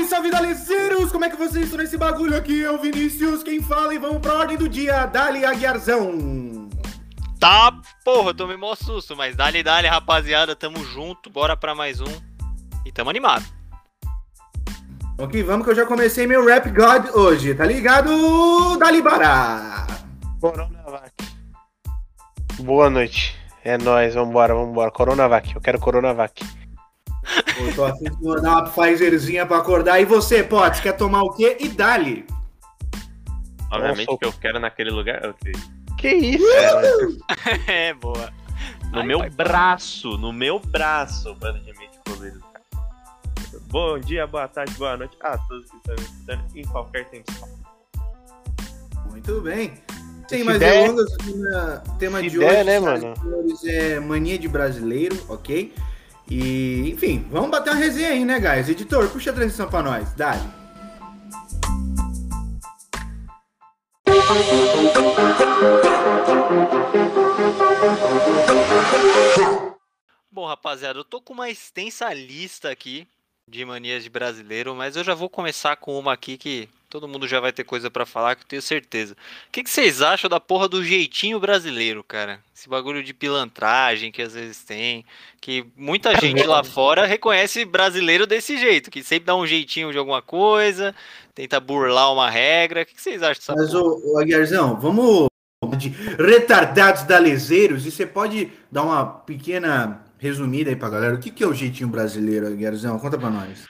Salve, salve, daleceiros! Como é que vocês estão nesse bagulho aqui? É o Vinícius quem fala e vamos pra ordem do dia. Dali Aguiarzão. Tá, porra, eu tomei mó susto, mas dali, dali, rapaziada, tamo junto, bora pra mais um. E tamo animado. Ok, vamos que eu já comecei meu Rap God hoje, tá ligado? Dali Bará. Coronavac. Boa noite. É nóis, vambora, vambora. Coronavac, eu quero Coronavac. Eu tô afim de mandar uma Pfizerzinha pra acordar. E você, Potts, quer tomar o quê? E dali. Obviamente Nossa. que eu quero naquele lugar. ok. Que isso? é, boa. No Ai, meu pai. braço, no meu braço, bando de mente colorido. Bom dia, boa tarde, boa noite a todos que estão me escutando em qualquer tempo. Muito bem. Sem Se mais der- delongas, o tema- de der, hoje, né, mano? é mania de brasileiro, ok? E, enfim, vamos bater uma resenha aí, né, guys? Editor, puxa a transição pra nós. Dali. Bom, rapaziada, eu tô com uma extensa lista aqui de manias de brasileiro, mas eu já vou começar com uma aqui que todo mundo já vai ter coisa pra falar, que eu tenho certeza. O que, que vocês acham da porra do jeitinho brasileiro, cara? Esse bagulho de pilantragem que às vezes tem, que muita gente lá fora reconhece brasileiro desse jeito, que sempre dá um jeitinho de alguma coisa, tenta burlar uma regra. O que, que vocês acham dessa Mas, porra? ô, ô Aguiarzão, vamos de retardados dalezeiros e você pode dar uma pequena resumida aí pra galera. O que, que é o jeitinho brasileiro, Aguiarzão? Conta pra nós.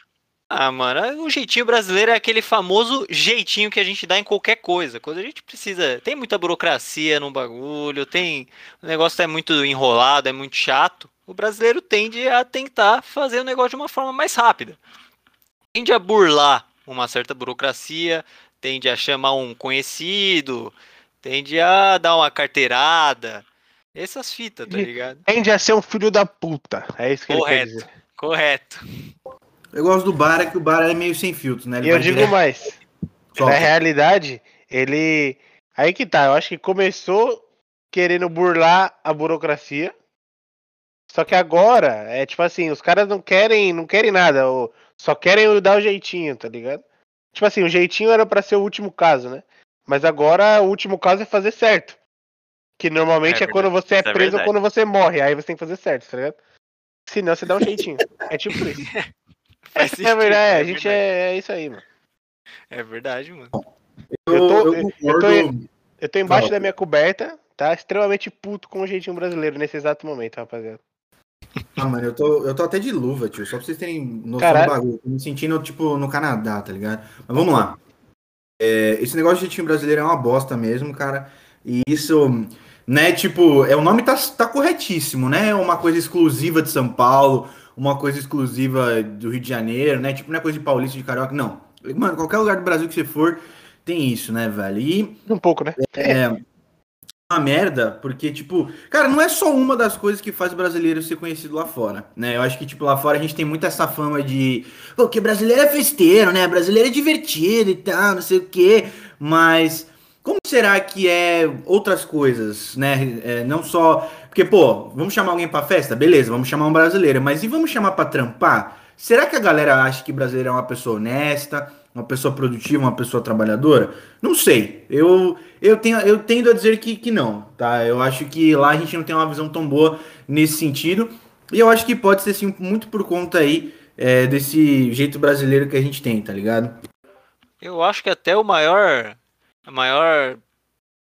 Ah, mano, o jeitinho brasileiro é aquele famoso jeitinho que a gente dá em qualquer coisa. Quando a gente precisa. Tem muita burocracia no bagulho, tem. O negócio é muito enrolado, é muito chato. O brasileiro tende a tentar fazer o negócio de uma forma mais rápida. Tende a burlar uma certa burocracia, tende a chamar um conhecido, tende a dar uma carteirada. Essas fitas, tá ligado? Tende a ser um filho da puta. É isso que ele quer Correto. dizer. Correto. Eu gosto do Bara, que o Bara é meio sem filtro, né? Ele E eu digo direto- mais. Solta. Na realidade, ele. Aí que tá, eu acho que começou querendo burlar a burocracia. Só que agora, é tipo assim, os caras não querem, não querem nada, ou só querem dar o jeitinho, tá ligado? Tipo assim, o jeitinho era pra ser o último caso, né? Mas agora o último caso é fazer certo. Que normalmente É é, quando você é Isso é preso ou quando você morre. Aí você tem que fazer certo, tá ligado? Senão você dá um jeitinho. é tipo isso. Faz É sentido, verdade, é a gente é, é isso aí, mano. É verdade, mano. Eu, Eu tô- eu eu- eu concordo. Eu tô embaixo Fala. da minha coberta, tá? Extremamente puto com o jeitinho brasileiro nesse exato momento, rapaziada. Ah, mano, eu tô, eu tô até de luva, tio. Só pra vocês terem noção Caralho. do bagulho. Tô me sentindo, tipo, no Canadá, tá ligado? Mas vamos lá. É, esse negócio de jeitinho brasileiro é uma bosta mesmo, cara. E isso, né, tipo, é, o nome tá, tá corretíssimo, né? É uma coisa exclusiva de São Paulo, uma coisa exclusiva do Rio de Janeiro, né? Tipo, não é coisa de paulista, de carioca, não. Mano, qualquer lugar do Brasil que você for, tem isso, né, velho? E Um pouco, né? é uma merda, porque, tipo, cara, não é só uma das coisas que faz o brasileiro ser conhecido lá fora, né? Eu acho que, tipo, lá fora a gente tem muito essa fama de, pô, que brasileiro é festeiro, né? Brasileiro é divertido e tal, não sei o quê, mas como será que é outras coisas, né? É, não só. Porque, pô, vamos chamar alguém pra festa? Beleza, vamos chamar um brasileiro, mas e vamos chamar pra trampar? Será que a galera acha que brasileiro é uma pessoa honesta, uma pessoa produtiva, uma pessoa trabalhadora? Não sei. Eu, eu, tenho, eu tendo a dizer que, que não, tá? Eu acho que lá a gente não tem uma visão tão boa nesse sentido. E eu acho que pode ser, sim, muito por conta aí é, desse jeito brasileiro que a gente tem, tá ligado? Eu acho que até o maior, a maior,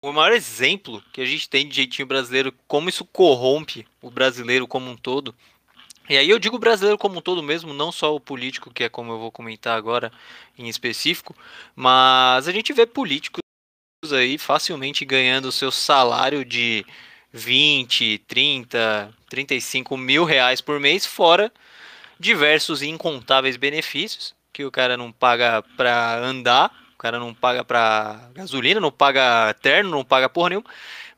o maior exemplo que a gente tem de jeitinho brasileiro, como isso corrompe o brasileiro como um todo. E aí eu digo brasileiro como um todo mesmo, não só o político, que é como eu vou comentar agora em específico, mas a gente vê políticos aí facilmente ganhando o seu salário de 20, 30, 35 mil reais por mês, fora diversos incontáveis benefícios que o cara não paga pra andar, cara não paga pra gasolina, não paga terno, não paga porra nenhuma,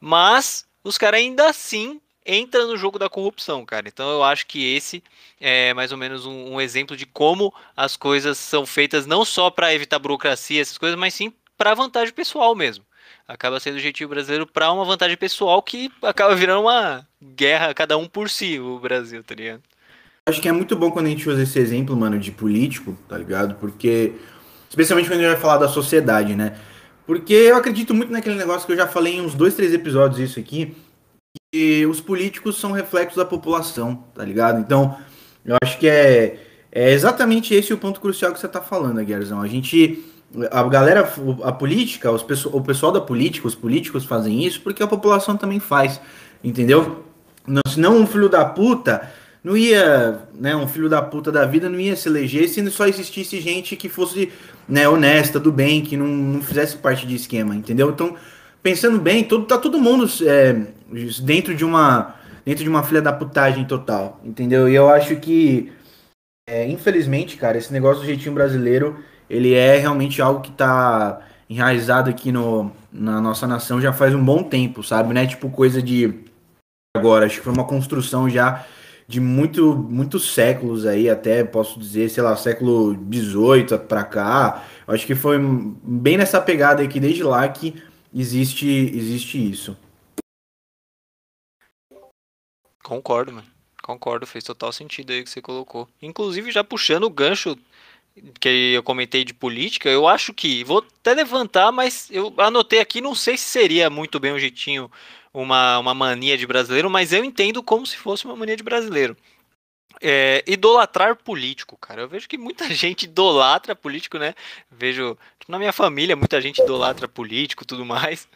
mas os caras ainda assim entram no jogo da corrupção, cara. Então eu acho que esse é mais ou menos um, um exemplo de como as coisas são feitas não só pra evitar burocracia, essas coisas, mas sim pra vantagem pessoal mesmo. Acaba sendo o jeitinho brasileiro pra uma vantagem pessoal que acaba virando uma guerra cada um por si, o Brasil, tá ligado? acho que é muito bom quando a gente usa esse exemplo, mano, de político, tá ligado? Porque, especialmente quando a gente vai falar da sociedade, né? Porque eu acredito muito naquele negócio que eu já falei em uns dois, três episódios isso aqui, que os políticos são reflexos da população, tá ligado? Então, eu acho que é, é exatamente esse o ponto crucial que você tá falando, Guerzão. A gente, a galera, a política, os, o pessoal da política, os políticos fazem isso porque a população também faz, entendeu? Não, senão um filho da puta não ia, né, um filho da puta da vida não ia se eleger se só existisse gente que fosse, né, honesta, do bem, que não, não fizesse parte de esquema, entendeu? Então, pensando bem, todo, tá todo mundo é, dentro de uma dentro de uma filha da putagem total, entendeu? E eu acho que, é, infelizmente, cara, esse negócio do jeitinho brasileiro, ele é realmente algo que tá enraizado aqui no, na nossa nação já faz um bom tempo, sabe? Não é tipo coisa de agora, acho que foi uma construção já de muito, muitos séculos aí, até posso dizer, sei lá, século XVIII para cá. Acho que foi bem nessa pegada aí que desde lá que existe, existe isso. Concordo, mano. Concordo, fez total sentido aí que você colocou. Inclusive, já puxando o gancho que eu comentei de política, eu acho que, vou até levantar, mas eu anotei aqui, não sei se seria muito bem um jeitinho uma, uma mania de brasileiro, mas eu entendo como se fosse uma mania de brasileiro. É, idolatrar político, cara. Eu vejo que muita gente idolatra político, né? Vejo tipo, na minha família muita gente idolatra político, tudo mais.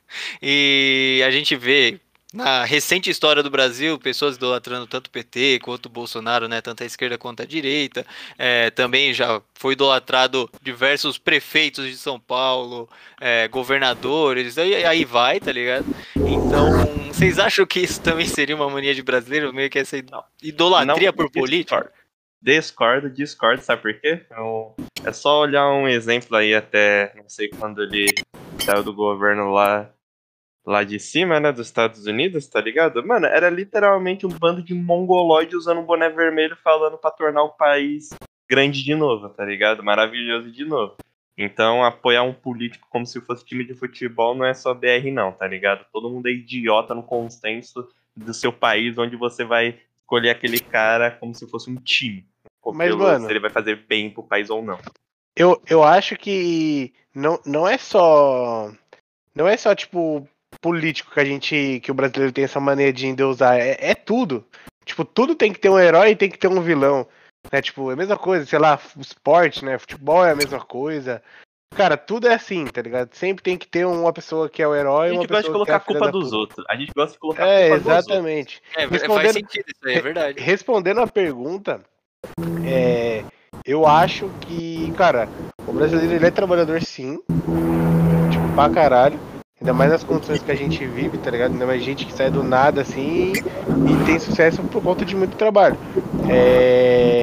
E a gente vê na recente história do Brasil, pessoas idolatrando tanto o PT quanto o Bolsonaro, né, tanto a esquerda quanto a direita. É, também já foi idolatrado diversos prefeitos de São Paulo, é, governadores, aí, aí vai, tá ligado? Então, vocês acham que isso também seria uma mania de brasileiro, meio que essa idolatria não, por política? Discordo, discordo, sabe por quê? Eu, é só olhar um exemplo aí até, não sei quando ele saiu do governo lá lá de cima, né, dos Estados Unidos, tá ligado? Mano, era literalmente um bando de mongoloide usando um boné vermelho falando para tornar o país grande de novo, tá ligado? Maravilhoso de novo. Então, apoiar um político como se fosse time de futebol não é só BR, não, tá ligado? Todo mundo é idiota no consenso do seu país, onde você vai escolher aquele cara como se fosse um time. Mas, mano, se ele vai fazer bem pro país ou não. Eu, eu acho que não, não é só. Não é só, tipo, político que a gente. que o brasileiro tem essa mania de endeusar. É, é tudo. Tipo, tudo tem que ter um herói e tem que ter um vilão. Né? Tipo, é a mesma coisa, sei lá, esporte, né? Futebol é a mesma coisa. Cara, tudo é assim, tá ligado? Sempre tem que ter uma pessoa que é o herói e uma pessoa que A gente gosta de colocar é a, a culpa dos outros. A gente gosta de colocar é, a culpa exatamente. dos outros. É, faz sentido isso aí, é verdade. Respondendo a pergunta, é, eu acho que, cara, o brasileiro ele é trabalhador sim. Tipo, pra caralho. Ainda mais nas condições que a gente vive, tá ligado? Ainda mais gente que sai do nada assim e tem sucesso por conta de muito trabalho. É...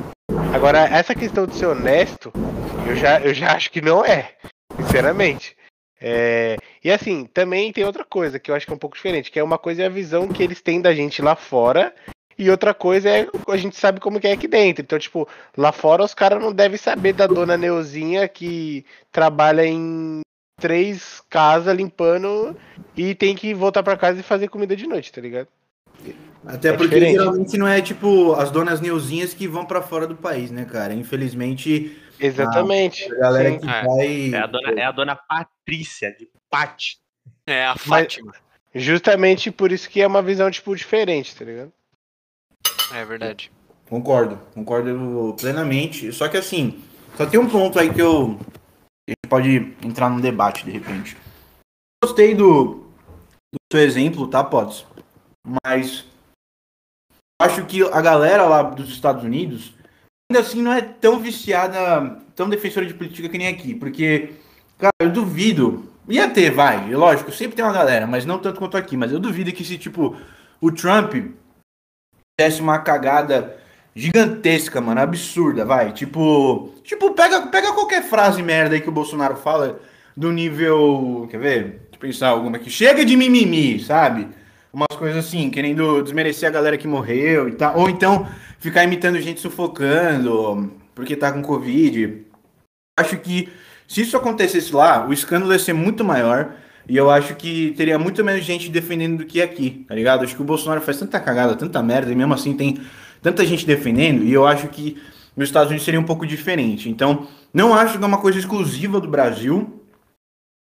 Agora, essa questão de ser honesto, eu já, eu já acho que não é, sinceramente. É... E assim, também tem outra coisa que eu acho que é um pouco diferente, que é uma coisa é a visão que eles têm da gente lá fora e outra coisa é a gente sabe como que é aqui dentro. Então, tipo, lá fora os caras não devem saber da dona Neuzinha que trabalha em três casas limpando e tem que voltar para casa e fazer comida de noite, tá ligado? Até é porque diferente. geralmente não é tipo as donas Neuzinhas que vão para fora do país, né, cara? Infelizmente. Exatamente. A galera Sim. que é. vai. É a, dona, é a dona Patrícia, de Pati. É a Fátima. Mas, justamente por isso que é uma visão, tipo, diferente, tá ligado? É verdade. Concordo, concordo plenamente. Só que assim, só tem um ponto aí que eu, a gente pode entrar num debate de repente. Gostei do, do seu exemplo, tá, Potts? Mas acho que a galera lá dos Estados Unidos ainda assim não é tão viciada, tão defensora de política que nem aqui. Porque, cara, eu duvido. Ia ter, vai, lógico, sempre tem uma galera, mas não tanto quanto aqui. Mas eu duvido que se, tipo, o Trump desse uma cagada gigantesca, mano, absurda, vai. Tipo, tipo pega, pega qualquer frase merda aí que o Bolsonaro fala do nível, quer ver? Deixa eu pensar alguma aqui. Chega de mimimi, sabe? Umas coisas assim, querendo desmerecer a galera que morreu e tal, ou então ficar imitando gente sufocando porque tá com covid. Acho que se isso acontecesse lá, o escândalo ia ser muito maior. E eu acho que teria muito menos gente defendendo do que aqui, tá ligado? Acho que o Bolsonaro faz tanta cagada, tanta merda, e mesmo assim tem tanta gente defendendo, e eu acho que nos Estados Unidos seria um pouco diferente. Então, não acho que é uma coisa exclusiva do Brasil,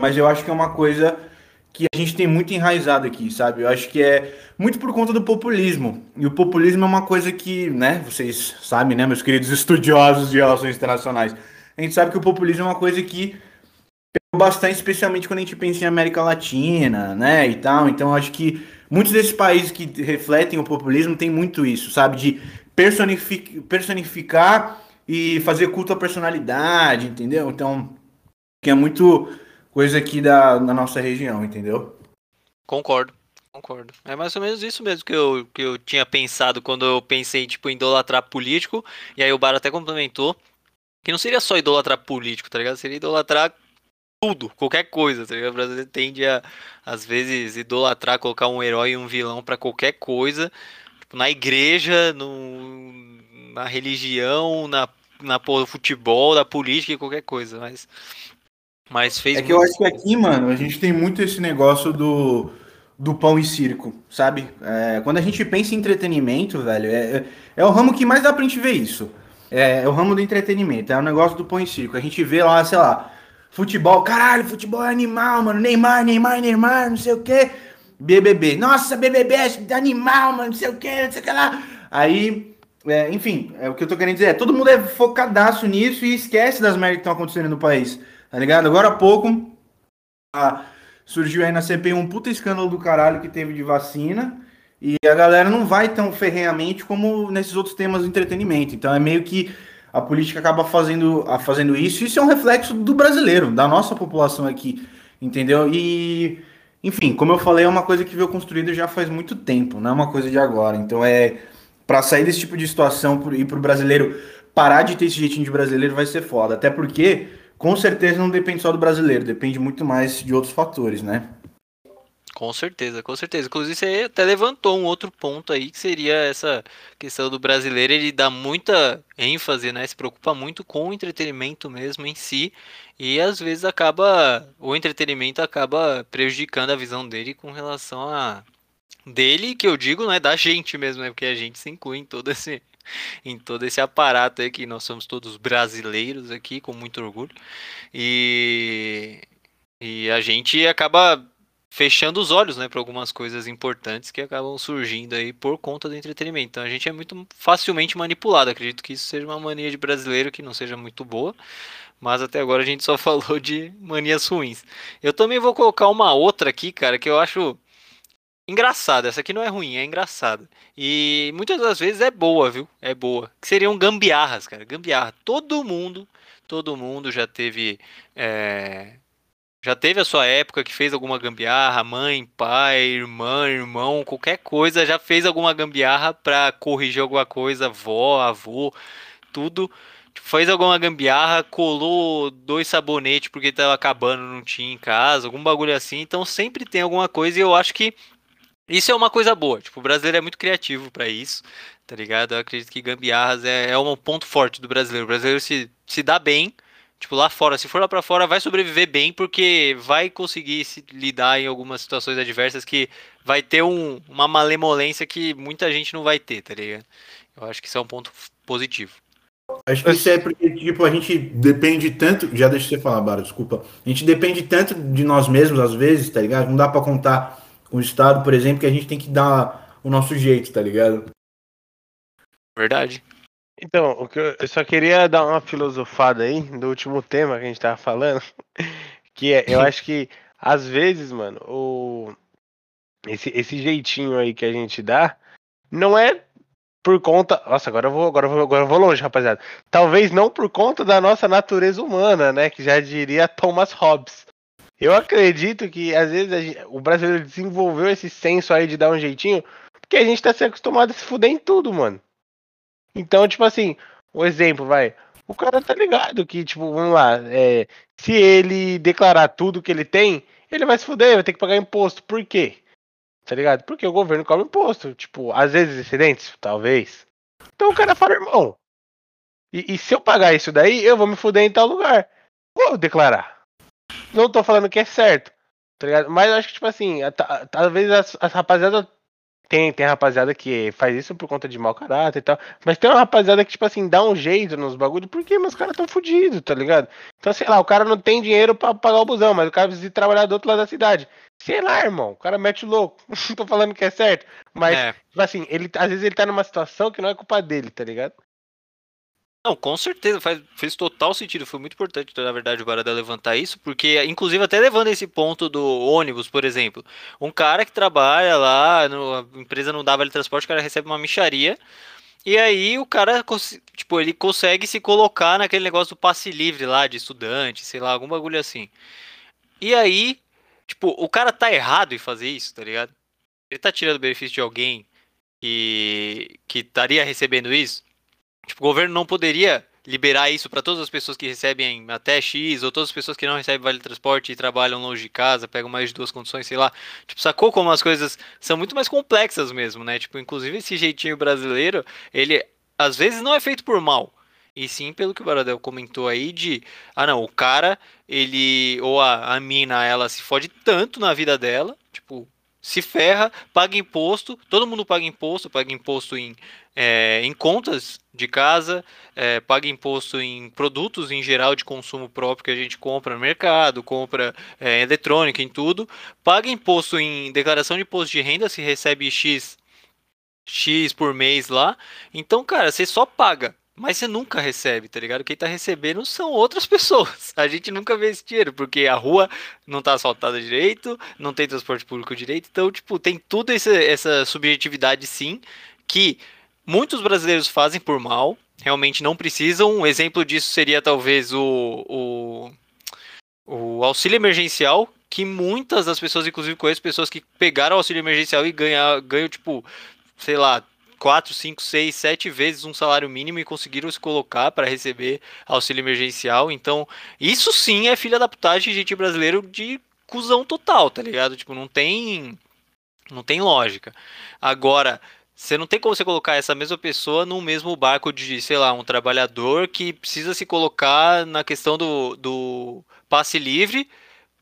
mas eu acho que é uma coisa que a gente tem muito enraizado aqui, sabe? Eu acho que é muito por conta do populismo. E o populismo é uma coisa que, né, vocês sabem, né, meus queridos estudiosos de relações internacionais, a gente sabe que o populismo é uma coisa que pegou bastante, especialmente quando a gente pensa em América Latina, né, e tal. Então, acho que muitos desses países que refletem o populismo têm muito isso, sabe? De personific personificar e fazer culto à personalidade, entendeu? Então, que é muito coisa aqui da, da nossa região, entendeu? Concordo. Concordo. É mais ou menos isso mesmo que eu, que eu tinha pensado quando eu pensei tipo, em idolatrar político. E aí o Bar até complementou que não seria só idolatrar político, tá ligado? Seria idolatrar tudo, qualquer coisa, tá ligado? O brasileiro tende a, às vezes, idolatrar, colocar um herói e um vilão para qualquer coisa. Tipo, na igreja, no, na religião, na, na futebol, da política e qualquer coisa. Mas mas fez É que eu acho que aqui, mano, a gente tem muito esse negócio do, do pão e circo, sabe? É, quando a gente pensa em entretenimento, velho, é, é, é o ramo que mais dá pra gente ver isso. É, é o ramo do entretenimento, é o negócio do pão e circo. A gente vê lá, sei lá, futebol, caralho, futebol é animal, mano. Neymar, Neymar, Neymar, não sei o quê. BBB, nossa, BBB é animal, mano, não sei o quê, não sei o que lá. Aí, é, enfim, é o que eu tô querendo dizer. É, todo mundo é focadaço nisso e esquece das merdas que estão acontecendo no país. Tá ligado? Agora há pouco a, surgiu aí na CPI um puta escândalo do caralho que teve de vacina. E a galera não vai tão ferrenhamente como nesses outros temas do entretenimento. Então é meio que a política acaba fazendo, fazendo isso. Isso é um reflexo do brasileiro, da nossa população aqui. Entendeu? E, enfim, como eu falei, é uma coisa que veio construída já faz muito tempo, não é uma coisa de agora. Então é. Para sair desse tipo de situação e para o brasileiro parar de ter esse jeitinho de brasileiro vai ser foda. Até porque com certeza não depende só do brasileiro, depende muito mais de outros fatores, né? Com certeza, com certeza. Inclusive, você até levantou um outro ponto aí, que seria essa questão do brasileiro, ele dá muita ênfase, né? Se preocupa muito com o entretenimento mesmo em si, e às vezes acaba, o entretenimento acaba prejudicando a visão dele com relação a dele, que eu digo, né, da gente mesmo, né? Porque a gente se inclui em todo esse em todo esse aparato aí que nós somos todos brasileiros aqui, com muito orgulho. E, e a gente acaba fechando os olhos, né, para algumas coisas importantes que acabam surgindo aí por conta do entretenimento. Então a gente é muito facilmente manipulado. Acredito que isso seja uma mania de brasileiro que não seja muito boa, mas até agora a gente só falou de manias ruins. Eu também vou colocar uma outra aqui, cara, que eu acho engraçada. Essa aqui não é ruim, é engraçada. E muitas das vezes é boa, viu? É boa. Que seriam gambiarras, cara. Gambiarra. Todo mundo, todo mundo já teve. É... Já teve a sua época que fez alguma gambiarra, mãe, pai, irmã, irmão, qualquer coisa, já fez alguma gambiarra pra corrigir alguma coisa, avó, avô, tudo. Fez alguma gambiarra, colou dois sabonetes porque tava acabando, não tinha em casa, algum bagulho assim. Então sempre tem alguma coisa e eu acho que isso é uma coisa boa. Tipo, o brasileiro é muito criativo para isso, tá ligado? Eu acredito que gambiarras é, é um ponto forte do brasileiro. O brasileiro se, se dá bem, tipo, lá fora. Se for lá para fora, vai sobreviver bem, porque vai conseguir se lidar em algumas situações adversas que vai ter um, uma malemolência que muita gente não vai ter, tá ligado? Eu acho que isso é um ponto positivo. Acho que isso é porque, tipo, a gente depende tanto. Já deixa você falar, Bara, desculpa. A gente depende tanto de nós mesmos, às vezes, tá ligado? Não dá para contar com o Estado, por exemplo, que a gente tem que dar o nosso jeito, tá ligado? Verdade. Então, eu, só queria dar uma filosofada aí do último tema que a gente tava falando, que é, eu acho que às vezes, mano, o esse, esse jeitinho aí que a gente dá não é por conta. Nossa, agora eu vou, agora eu vou, agora eu vou longe, rapaziada. Talvez não por conta da nossa natureza humana, né? Que já diria Thomas Hobbes. Eu acredito que às vezes o brasileiro desenvolveu esse senso aí de dar um jeitinho, porque a gente tá se acostumado a se fuder em tudo, mano. Então, tipo assim, um exemplo, vai. O cara tá ligado que, tipo, vamos lá, é, se ele declarar tudo que ele tem, ele vai se fuder, vai ter que pagar imposto. Por quê? Tá ligado? Porque o governo cobra imposto. Tipo, às vezes excedentes, talvez. Então o cara fala, irmão, e, e se eu pagar isso daí, eu vou me fuder em tal lugar. Vou declarar. Não tô falando que é certo, tá ligado? Mas eu acho que, tipo assim, talvez as, as Tem, tem rapaziada que faz isso por conta de mau caráter e tal. Mas tem uma rapaziada que, tipo assim, dá um jeito nos bagulhos, porque meus caras tão fodidos, tá ligado? Então, sei lá, o cara não tem dinheiro pra pagar o busão, mas o cara precisa trabalhar do outro lado da cidade. Sei lá, irmão, o cara mete o louco. Não tô falando que é certo. Mas, É. tipo assim, ele, às vezes ele tá numa situação que não é culpa dele, tá ligado? Não, com certeza, faz, fez total sentido. Foi muito importante, na verdade, o Baradel levantar isso, porque, inclusive, até levando esse ponto do ônibus, por exemplo. Um cara que trabalha lá, no, a empresa não dá vale transporte, o cara recebe uma micharia. E aí o cara, tipo, ele consegue se colocar naquele negócio do passe livre lá, de estudante, sei lá, algum bagulho assim. E aí, tipo, o cara tá errado em fazer isso, tá ligado? Ele tá tirando benefício de alguém que, que estaria recebendo isso. Tipo, o governo não poderia liberar isso para todas as pessoas que recebem até X, ou todas as pessoas que não recebem vale transporte e trabalham longe de casa, pegam mais de duas condições, sei lá. Tipo, sacou como as coisas são muito mais complexas mesmo, né? Tipo, inclusive esse jeitinho brasileiro, ele às vezes não é feito por mal. E sim pelo que o Baradel comentou aí de, ah não, o cara, ele, ou a, a mina, ela se fode tanto na vida dela, tipo, se ferra, paga imposto, todo mundo paga imposto, paga imposto em, é, em contas de casa, é, paga imposto em produtos em geral de consumo próprio que a gente compra no mercado, compra é, eletrônica, em tudo, paga imposto em declaração de imposto de renda se recebe X, X por mês lá. Então, cara, você só paga. Mas você nunca recebe, tá ligado? Quem tá recebendo são outras pessoas. A gente nunca vê esse dinheiro, porque a rua não tá asfaltada direito, não tem transporte público direito. Então, tipo, tem tudo essa, essa subjetividade, sim, que muitos brasileiros fazem por mal, realmente não precisam. Um exemplo disso seria talvez o, o, o auxílio emergencial, que muitas das pessoas, inclusive conheço pessoas que pegaram auxílio emergencial e ganhar, ganham, tipo, sei lá, 4, 5, 6, 7 vezes um salário mínimo e conseguiram se colocar para receber auxílio emergencial. Então, isso sim é filha da putagem de gente brasileiro de cuzão total, tá ligado? Tipo, não tem não tem lógica. Agora, você não tem como você colocar essa mesma pessoa no mesmo barco de, sei lá, um trabalhador que precisa se colocar na questão do, do passe livre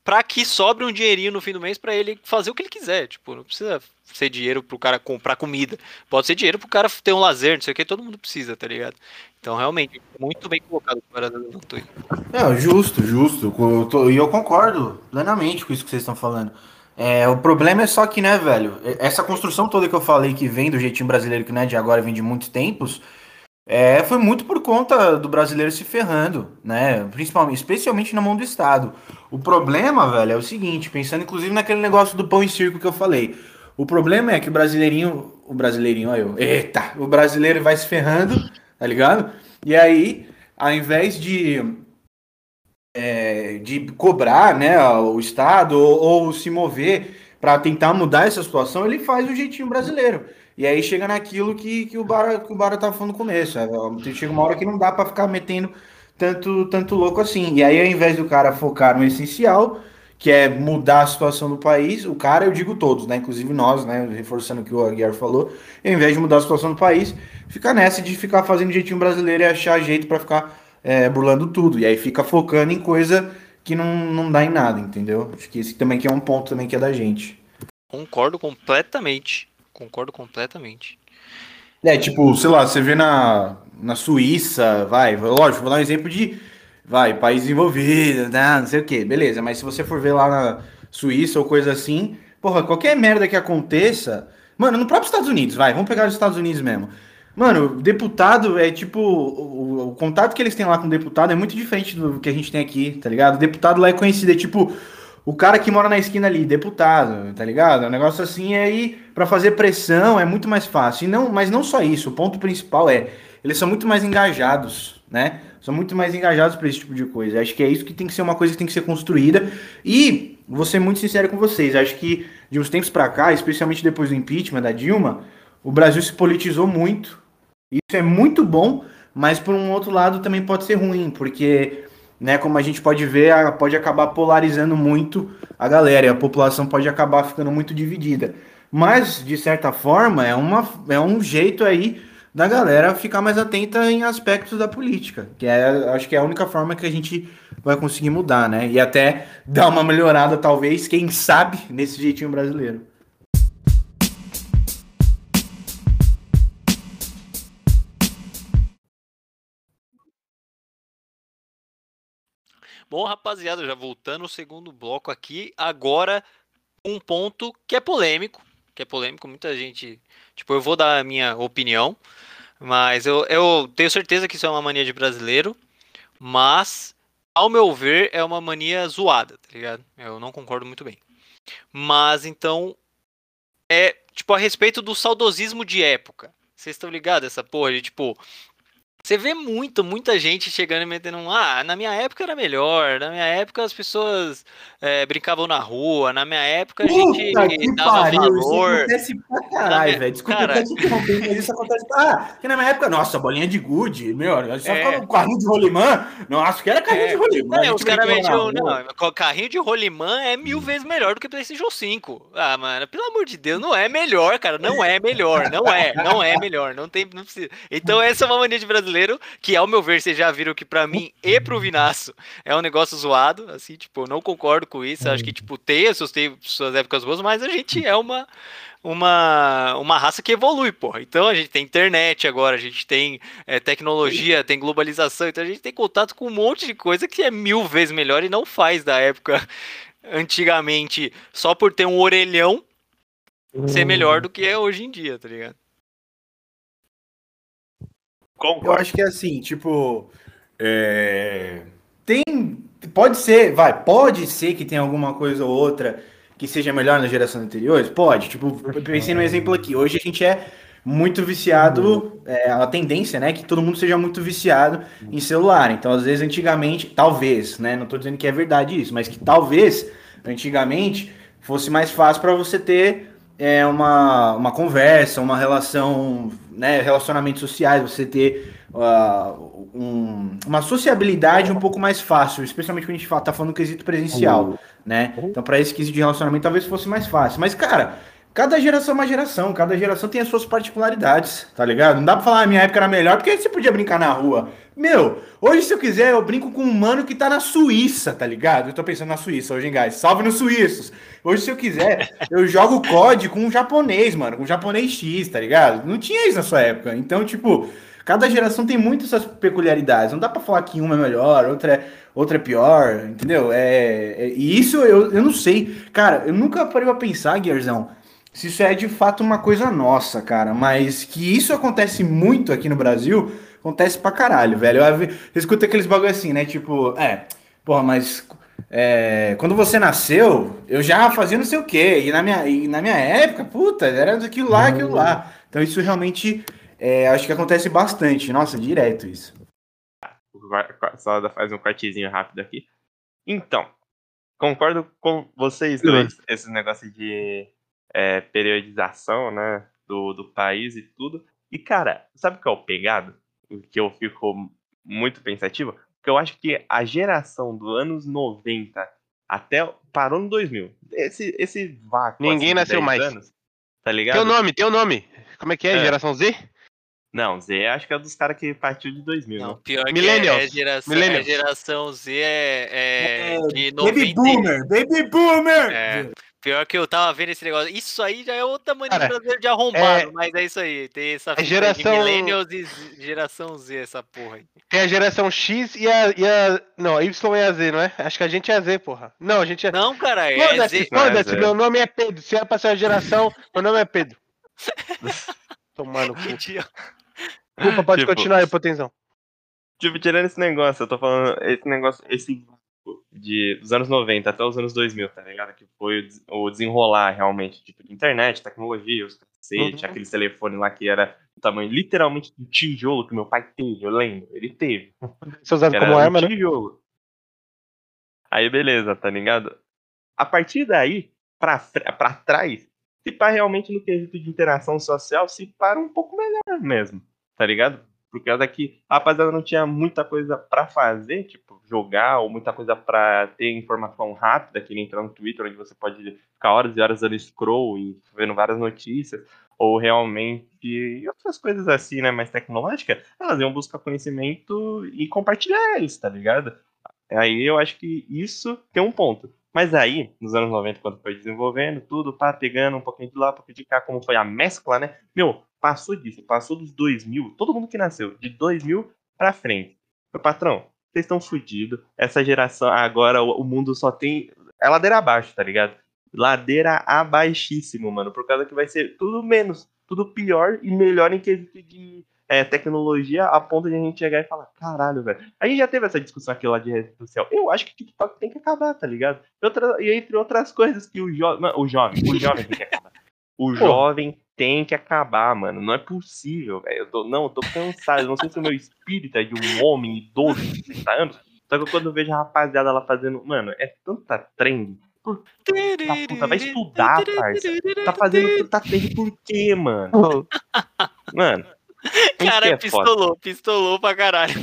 para que sobre um dinheirinho no fim do mês para ele fazer o que ele quiser. Tipo, não precisa ser dinheiro pro cara comprar comida. Pode ser dinheiro pro cara ter um lazer, não sei o que, todo mundo precisa, tá ligado? Então, realmente, muito bem colocado o. É, justo, justo. Eu E eu concordo plenamente com isso que vocês estão falando. É, o problema é só que, né, velho, essa construção toda que eu falei que vem do jeitinho brasileiro, que não é de agora, vem de muitos tempos, é, foi muito por conta do brasileiro se ferrando, né? Principalmente, especialmente na mão do Estado. O problema, velho, é o seguinte, pensando inclusive naquele negócio do pão e circo que eu falei. O problema é que o brasileirinho, o brasileirinho, olha eu, eita, o brasileiro vai se ferrando, tá ligado? E aí, ao invés de é, de cobrar, né, o Estado ou, ou se mover para tentar mudar essa situação, ele faz o jeitinho brasileiro. E aí chega naquilo que, que o Bara que o Bara tava falando no começo. é, Chega uma hora que não dá para ficar metendo tanto tanto louco assim. E aí ao invés do cara focar no essencial, que é mudar a situação do país, o cara, eu digo todos, né, inclusive nós, né, reforçando o que o Aguiar falou, ao invés de mudar a situação do país, fica nessa de ficar fazendo jeitinho brasileiro e achar jeito para ficar é, burlando tudo. E aí fica focando em coisa que não, não dá em nada, entendeu? Acho que esse também que é um ponto também que é da gente. Concordo completamente. Concordo completamente. É, tipo, sei lá, você vê na, na Suíça, vai, lógico, vou dar um exemplo de, vai, país desenvolvido, né, não sei o que, beleza, mas se você for ver lá na Suíça ou coisa assim, porra, qualquer merda que aconteça, mano, no próprio Estados Unidos, vai, vamos pegar os Estados Unidos mesmo. Mano, deputado é tipo. O, o contato que eles têm lá com o deputado é muito diferente do que a gente tem aqui, tá ligado? O deputado lá é conhecido, é tipo. O cara que mora na esquina ali, deputado, tá ligado? É um negócio assim, aí, pra fazer pressão é muito mais fácil. E não, mas não só isso, o ponto principal é, eles são muito mais engajados, né? São muito mais engajados pra esse tipo de coisa. Acho que é isso que tem que ser uma coisa que tem que ser construída. E, vou ser muito sincero com vocês, acho que de uns tempos pra cá, especialmente depois do impeachment da Dilma, o Brasil se politizou muito. Isso é muito bom, mas por um outro lado também pode ser ruim, porque, né, como a gente pode ver, pode acabar polarizando muito a galera, e a população pode acabar ficando muito dividida. Mas, de certa forma, é, uma, é um jeito aí da galera ficar mais atenta em aspectos da política, que é, acho que é a única forma que a gente vai conseguir mudar, né? E até dar uma melhorada, talvez, quem sabe, nesse jeitinho brasileiro. Bom, rapaziada, já voltando ao segundo bloco aqui, agora um ponto que é polêmico, que é polêmico, muita gente, tipo, eu vou dar a minha opinião, mas eu, eu tenho certeza que isso é uma mania de brasileiro, mas, ao meu ver, é uma mania zoada, tá ligado? Eu não concordo muito bem. Mas, então, é, tipo, a respeito do saudosismo de época. Vocês estão ligados essa porra de, tipo, você vê muito, muita gente chegando e metendo um. Ah, na minha época era melhor. Na minha época as pessoas é, brincavam na rua. Na minha época a gente Puta que dava pariu, isso valor. acontece pra caralho, minha- velho. Desculpa cara- te interromper, mas isso acontece. Ah, que na minha época, nossa, bolinha de gude, meu, eu só É. ficava carrinho de rolimã. Nossa, que era carrinho É. de rolimã. É, gente os caras metiam. Não, carrinho de rolimã é mil vezes melhor do que PlayStation 5. Ah, mano, pelo amor de Deus, não é melhor, cara. Não é melhor. Não é, não é melhor. Não tem. Não precisa. Então, essa é uma mania de brasileiro que, ao meu ver, vocês já viram que pra mim e pro Vinaço é um negócio zoado. Assim, tipo, eu não concordo com isso. Acho que, tipo, tem as tem suas épocas boas, mas a gente é uma. Uma, uma raça que evolui, porra. Então a gente tem internet agora, a gente tem é, tecnologia, tem globalização, então a gente tem contato com um monte de coisa que é mil vezes melhor e não faz da época antigamente só por ter um orelhão ser melhor do que é hoje em dia, tá ligado? Eu Concordo. acho que é assim, tipo. é, Tem. Pode ser, vai, pode ser que tenha alguma coisa ou outra que seja melhor na geração anteriores? Pode. Tipo, eu pensei num exemplo aqui. Hoje a gente é muito viciado, é, a tendência, né, que todo mundo seja muito viciado em celular. Então, às vezes, antigamente, talvez, né, não tô dizendo que é verdade isso, mas que talvez, antigamente, fosse mais fácil para você ter é, uma, uma conversa, uma relação, né, relacionamentos sociais, você ter ah, um- uma sociabilidade um pouco mais fácil, especialmente quando a gente fala, tá falando do quesito presencial, né? Então, para esse quesito de relacionamento, talvez fosse mais fácil. Mas, cara, cada geração é uma geração, cada geração tem as suas particularidades, tá ligado? Não dá pra falar, a minha época era melhor, porque você podia brincar na rua. Meu, hoje, se eu quiser, eu brinco com um mano que tá na Suíça, tá ligado? Eu tô pensando na Suíça hoje, hein, guys? Salve nos suíços! Hoje, se eu quiser, eu jogo COD com um japonês, mano, com um japonês X, tá ligado? Não tinha isso na sua época. Então, tipo, cada geração tem muitas suas peculiaridades. Não dá pra falar que uma é melhor, outra é, outra é pior, entendeu? É, é- e isso eu, eu não sei. Cara, eu nunca parei pra pensar, Guiarzão, se isso é de fato uma coisa nossa, cara. Mas que isso acontece muito aqui no Brasil, acontece pra caralho, velho. Eu, eu escuto aqueles bagulho assim, né? Tipo, é, porra, mas é, quando você nasceu, eu já fazia não sei o quê. E na minha, e na minha época, puta, era aquilo lá, aquilo lá. Então isso realmente é, acho que acontece bastante. Nossa, direto isso. Só fazer um cortezinho rápido aqui. Então, concordo com vocês dois. Esse negócio de é, periodização, né? Do, do país e tudo. E, cara, sabe o que é o pegado? O que eu fico muito pensativo? Porque eu acho que a geração dos anos 90 até parou no 2000. Esse, esse vácuo. Ninguém assim, nasceu 10 mais. Anos, tá ligado? Teu nome, teu nome. Como é que é? É. Geração Z? Não, Zé, acho que é dos caras que partiu de 2000. Não, Não, pior que é, Millennials. é geração, Millennials. é geração Z é, é de 90. Baby Boomer! Baby Boomer! É. Pior que eu tava vendo esse negócio. Isso aí já é outra mania Cara, de arrombado, é- mas é isso aí. Tem essa fita geração- de Millennials e geração Z, essa porra aí. Tem a geração X e a, e a. Não, a Y e a Z, não é? Acho que a gente é a Z, porra. Não, a gente é. Não, cara, é Foda-se, Z. Não é foda-se, Z. meu nome é Pedro. Se é pra ser a geração, meu nome é Pedro. Tomando cu. Idiota. Desculpa, pode Tipo, continuar aí, potenzão. Tipo, tirando esse negócio, eu tô falando esse negócio, esse de dos anos 90 até os anos 2000, tá ligado? Que foi o des- o desenrolar realmente, tipo, de internet, tecnologia, os cacete, Uhum. aqueles telefones lá que era do tamanho literalmente do tijolo que meu pai teve, eu lembro, ele teve. Usado Era como um arma, né? tijolo. Aí beleza, tá ligado? A partir daí, pra, pra trás, se pá realmente no quesito de interação social, se para um pouco melhor mesmo, tá ligado? Por causa que a rapaziada não tinha muita coisa pra fazer, tipo, jogar, ou muita coisa pra ter informação rápida, que nem entrar no Twitter, onde você pode ficar horas e horas dando scroll e vendo várias notícias, ou realmente outras coisas assim, né, mais tecnológicas, elas iam buscar conhecimento e compartilhar isso, tá ligado? Aí eu acho que isso tem um ponto. Mas aí, nos anos 90, quando foi desenvolvendo tudo, pá, pegando um pouquinho de lá, um pouquinho de cá, como foi a mescla, né? Meu, passou disso, passou dos 2000, todo mundo que nasceu de 2000 pra frente. Meu patrão, vocês estão fodidos. Essa geração, agora o, o mundo só tem. É ladeira abaixo, tá ligado? Ladeira abaixíssimo, mano. Por causa que vai ser tudo menos, tudo pior e melhor em quesito de é, tecnologia, a ponto de a gente chegar e falar: caralho, velho. A gente já teve essa discussão aqui lá de rede social. Eu acho que TikTok tem que acabar, tá ligado? E, outra, e entre outras coisas que o jovem. O jovem, o jovem tem que acabar. O jovem tem que acabar, mano. Não é possível, velho. Eu tô, não, eu tô cansado. Eu não sei se o meu espírito é de um homem idoso de 60 anos. Só que quando eu vejo a rapaziada lá fazendo. Mano, é tanta trend. Por tá, puta, vai estudar, parça. Tá fazendo tanta trend por quê, mano? Mano. Cara, é foda? pistolou, pistolou pra caralho.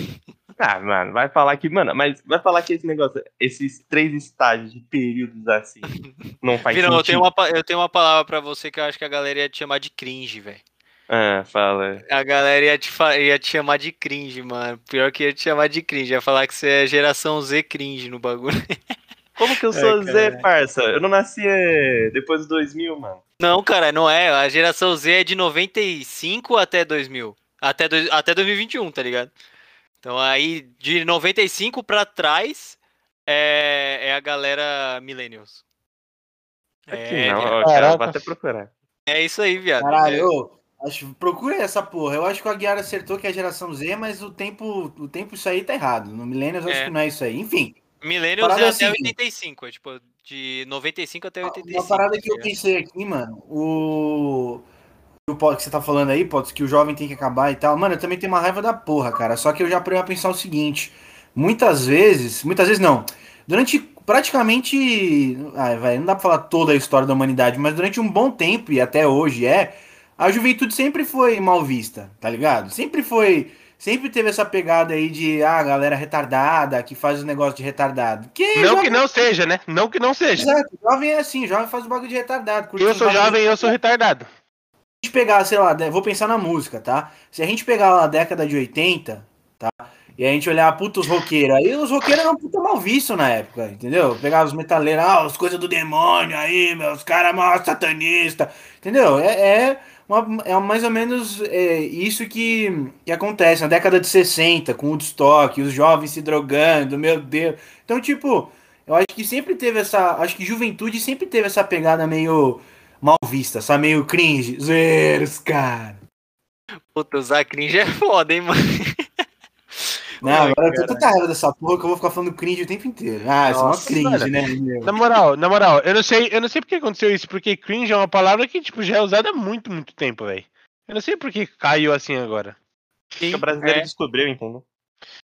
Ah, mano, vai falar que. Mano, mas vai falar que esse negócio, esses três estágios de períodos assim, não faz Virão, eu sentido. tenho, uma, eu tenho uma palavra pra você que eu acho que a galera ia te chamar de cringe, velho. Ah, fala. A galera ia te, ia te chamar de cringe, mano. Pior que ia te chamar de cringe. Ia falar que você é geração Z cringe no bagulho. Como que eu sou Zé, parça? Eu não nasci é, depois dos 2000, mano. Não, cara, não é. A geração Z é de 95 até 2000. Até, dois- até 2021, tá ligado? Então aí, de 95 pra trás, é, é a galera Millennials. Aqui É, não, ó, cara, vou até procurar. é isso aí, viado. Caralho, ô, acho, procura essa porra. Eu acho que o Aguiar acertou que é a geração Z, mas o tempo, o tempo isso aí tá errado. No Millennials eu acho É. que não é isso aí. Enfim, Millennials é é até seguinte. 85, é tipo, de 95 até 85. uma parada que eu tá pensei aqui, mano, o. O que você tá falando aí, pode que o jovem tem que acabar e tal. Mano, eu também tenho uma raiva da porra, cara. Só que eu já parei a pensar o seguinte: muitas vezes, muitas vezes não. Durante praticamente. Ai, velho, não dá pra falar toda a história da humanidade, mas durante um bom tempo, e até hoje é, a juventude sempre foi mal vista, tá ligado? Sempre foi. Sempre teve essa pegada aí de, ah, galera retardada, que faz os negócios de retardado. Que Não jovem- que não seja, né? Não que não seja. Exato, jovem é assim, jovem faz o bagulho de retardado. Eu sou jovem e eu sou retardado. a gente pegar, sei lá, vou pensar na música, tá? Se a gente pegar lá a década de 80, tá? E a gente olhar, puta, os roqueiros. Aí os roqueiros eram puta mal visto na época, entendeu? Pegar os metaleiros, ah, as coisas do demônio aí, meu, os caras mal satanistas, entendeu? É, é, uma, é mais ou menos é, isso que, que acontece na década de 60, com o Woodstock, os jovens se drogando, meu Deus. Então, tipo, eu acho que sempre teve essa. Acho que juventude sempre teve essa pegada meio mal vista, sabe? Meio cringe. Zeros, cara. Puta, usar cringe é foda, hein, mano. Não, Ai, agora eu tô tanta dessa porra que eu vou ficar falando cringe o tempo inteiro. Ah, isso é uma cringe, mano. né? meu? Na moral, na moral, eu não sei, eu não sei porque aconteceu isso, porque cringe é uma palavra que tipo já é usada há muito, muito tempo, velho. Eu não sei por que caiu assim agora. Porque o brasileiro É. descobriu, entendeu?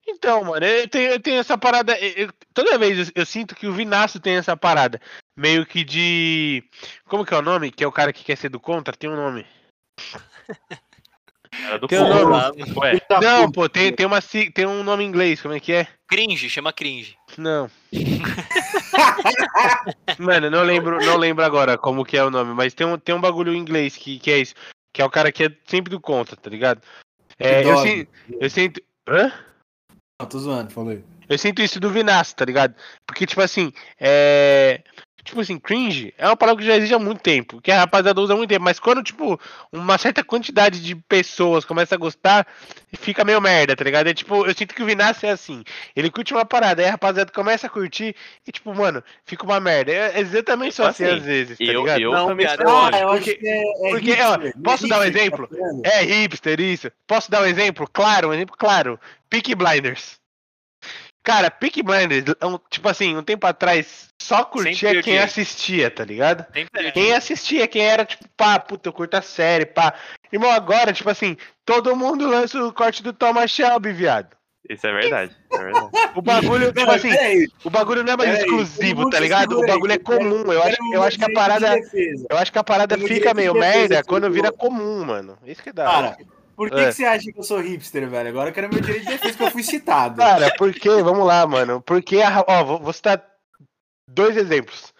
Então, mano, eu tenho, eu tenho essa parada. eu- eu- toda vez eu, eu sinto que o Vinaço tem essa parada. Meio que de. Como que é o nome? Que é o cara que quer ser do contra? Tem um nome. Era do Tem um nome. Ué, Não, pô, tem, tem, uma, tem um nome em inglês, como é que é? Cringe, chama cringe. Não. Mano, não lembro, não lembro agora como que é o nome, mas tem um, tem um bagulho em inglês que, que é isso. Que é o cara que é sempre do contra, tá ligado? É, eu, Dog. sin- eu sinto. Hã? Não, tô zoando, falei. Eu sinto isso do Vinaço, tá ligado? Porque, tipo assim, é. Tipo assim, cringe é uma palavra que já existe há muito tempo, que a rapaziada usa há muito tempo, mas quando, tipo, uma certa quantidade de pessoas começa a gostar, fica meio merda, tá ligado? É tipo, eu sinto que o Vinaço é assim, ele curte uma parada, aí a rapaziada começa a curtir e, tipo, mano, fica uma merda. É exatamente só assim, Assim, às vezes, tá eu, ligado? eu Não, também sou Ah, eu porque- é. é porque, hipster, ó, é posso dar um hipster, exemplo? tá? É hipster isso. Posso dar um exemplo? Claro, um exemplo claro. Peak Blinders. Cara, Peak Blinders, um- tipo assim, um tempo atrás, só curtia Sempre quem assistia, tá ligado? Sempre Quem assistia, quem era, tipo, pá, puta, eu curto a série, pá. Irmão, agora, tipo assim, todo mundo lança o corte do Thomas Shelby, viado. Isso é verdade. É verdade. O bagulho, tipo Não, assim, peraí, o bagulho não é mais peraí, exclusivo, tá ligado? O bagulho é comum. Eu acho, eu acho que a parada. Eu acho que a parada fica meio merda quando vira comum, mano. Isso que dá. Cara, por que, É. que você acha que eu sou hipster, velho? Agora eu quero meu direito de defesa, que eu fui citado. Cara, porque, vamos lá, mano. Porque, a, ó, vou, vou citar dois exemplos.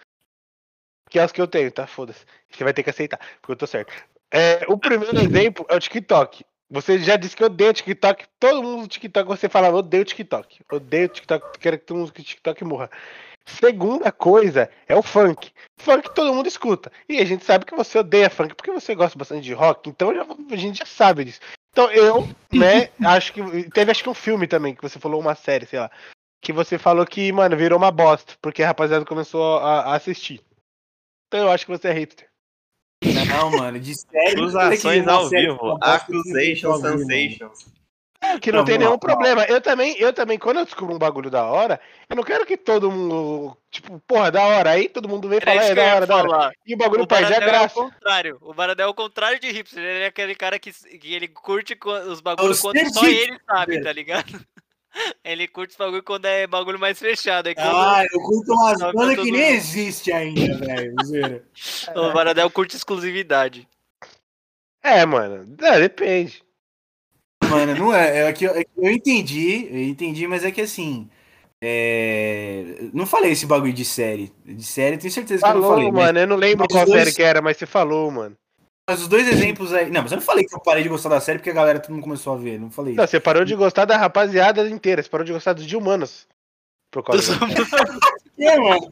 Que é os que eu tenho, tá? Foda-se. Você vai ter que aceitar, porque eu tô certo. É, o primeiro exemplo é o TikTok. Você já disse que odeia o TikTok. Todo mundo do TikTok você fala, odeio o TikTok. Odeio o TikTok, quero que todo mundo que TikTok morra. Segunda coisa é o funk. Funk todo mundo escuta. E a gente sabe que você odeia funk porque você gosta bastante de rock. Então já- a gente já sabe disso. Então eu, né, acho que. Teve acho que um filme também, que você falou uma série, sei lá. Que você falou que, mano, virou uma bosta, porque a rapaziada começou a, a assistir. Então eu acho que você é hipster. Não, mano, de série. Acusações ao série vivo. vivo. sensations. É, que não Não, tem nenhum lá, problema. Eu também, eu também, quando eu descubro um bagulho da hora, eu não quero que todo mundo. Tipo, porra, da hora. Aí todo mundo vem Era falar, é da hora, da hora. falar. E o bagulho O perde a Baradel é o graça. contrário. O Baradel é o contrário de hipster. Ele é aquele cara que, que ele curte os bagulhos Os quando só hipster. ele sabe, tá ligado? Ele curte os bagulho quando é bagulho mais fechado. Quando Ah, eu curto umas bandas que nem mundo. existe ainda, velho. o Baradel curte exclusividade. É, mano. É, depende. Mano, não é. é que eu, é que eu entendi, eu entendi, mas é que assim. É... Não falei esse bagulho de série. De série, tenho certeza que eu não Falou, falei. Mas, mano. Eu não lembro mas qual dois- série que era, mas você falou, mano. mas os dois exemplos aí. Não, mas eu não falei que eu parei de gostar da série porque a galera todo mundo começou a ver. Não falei isso. Não, você parou de gostar da rapaziada inteira. Você parou de gostar dos de humanos. Por causa disso. É, mano.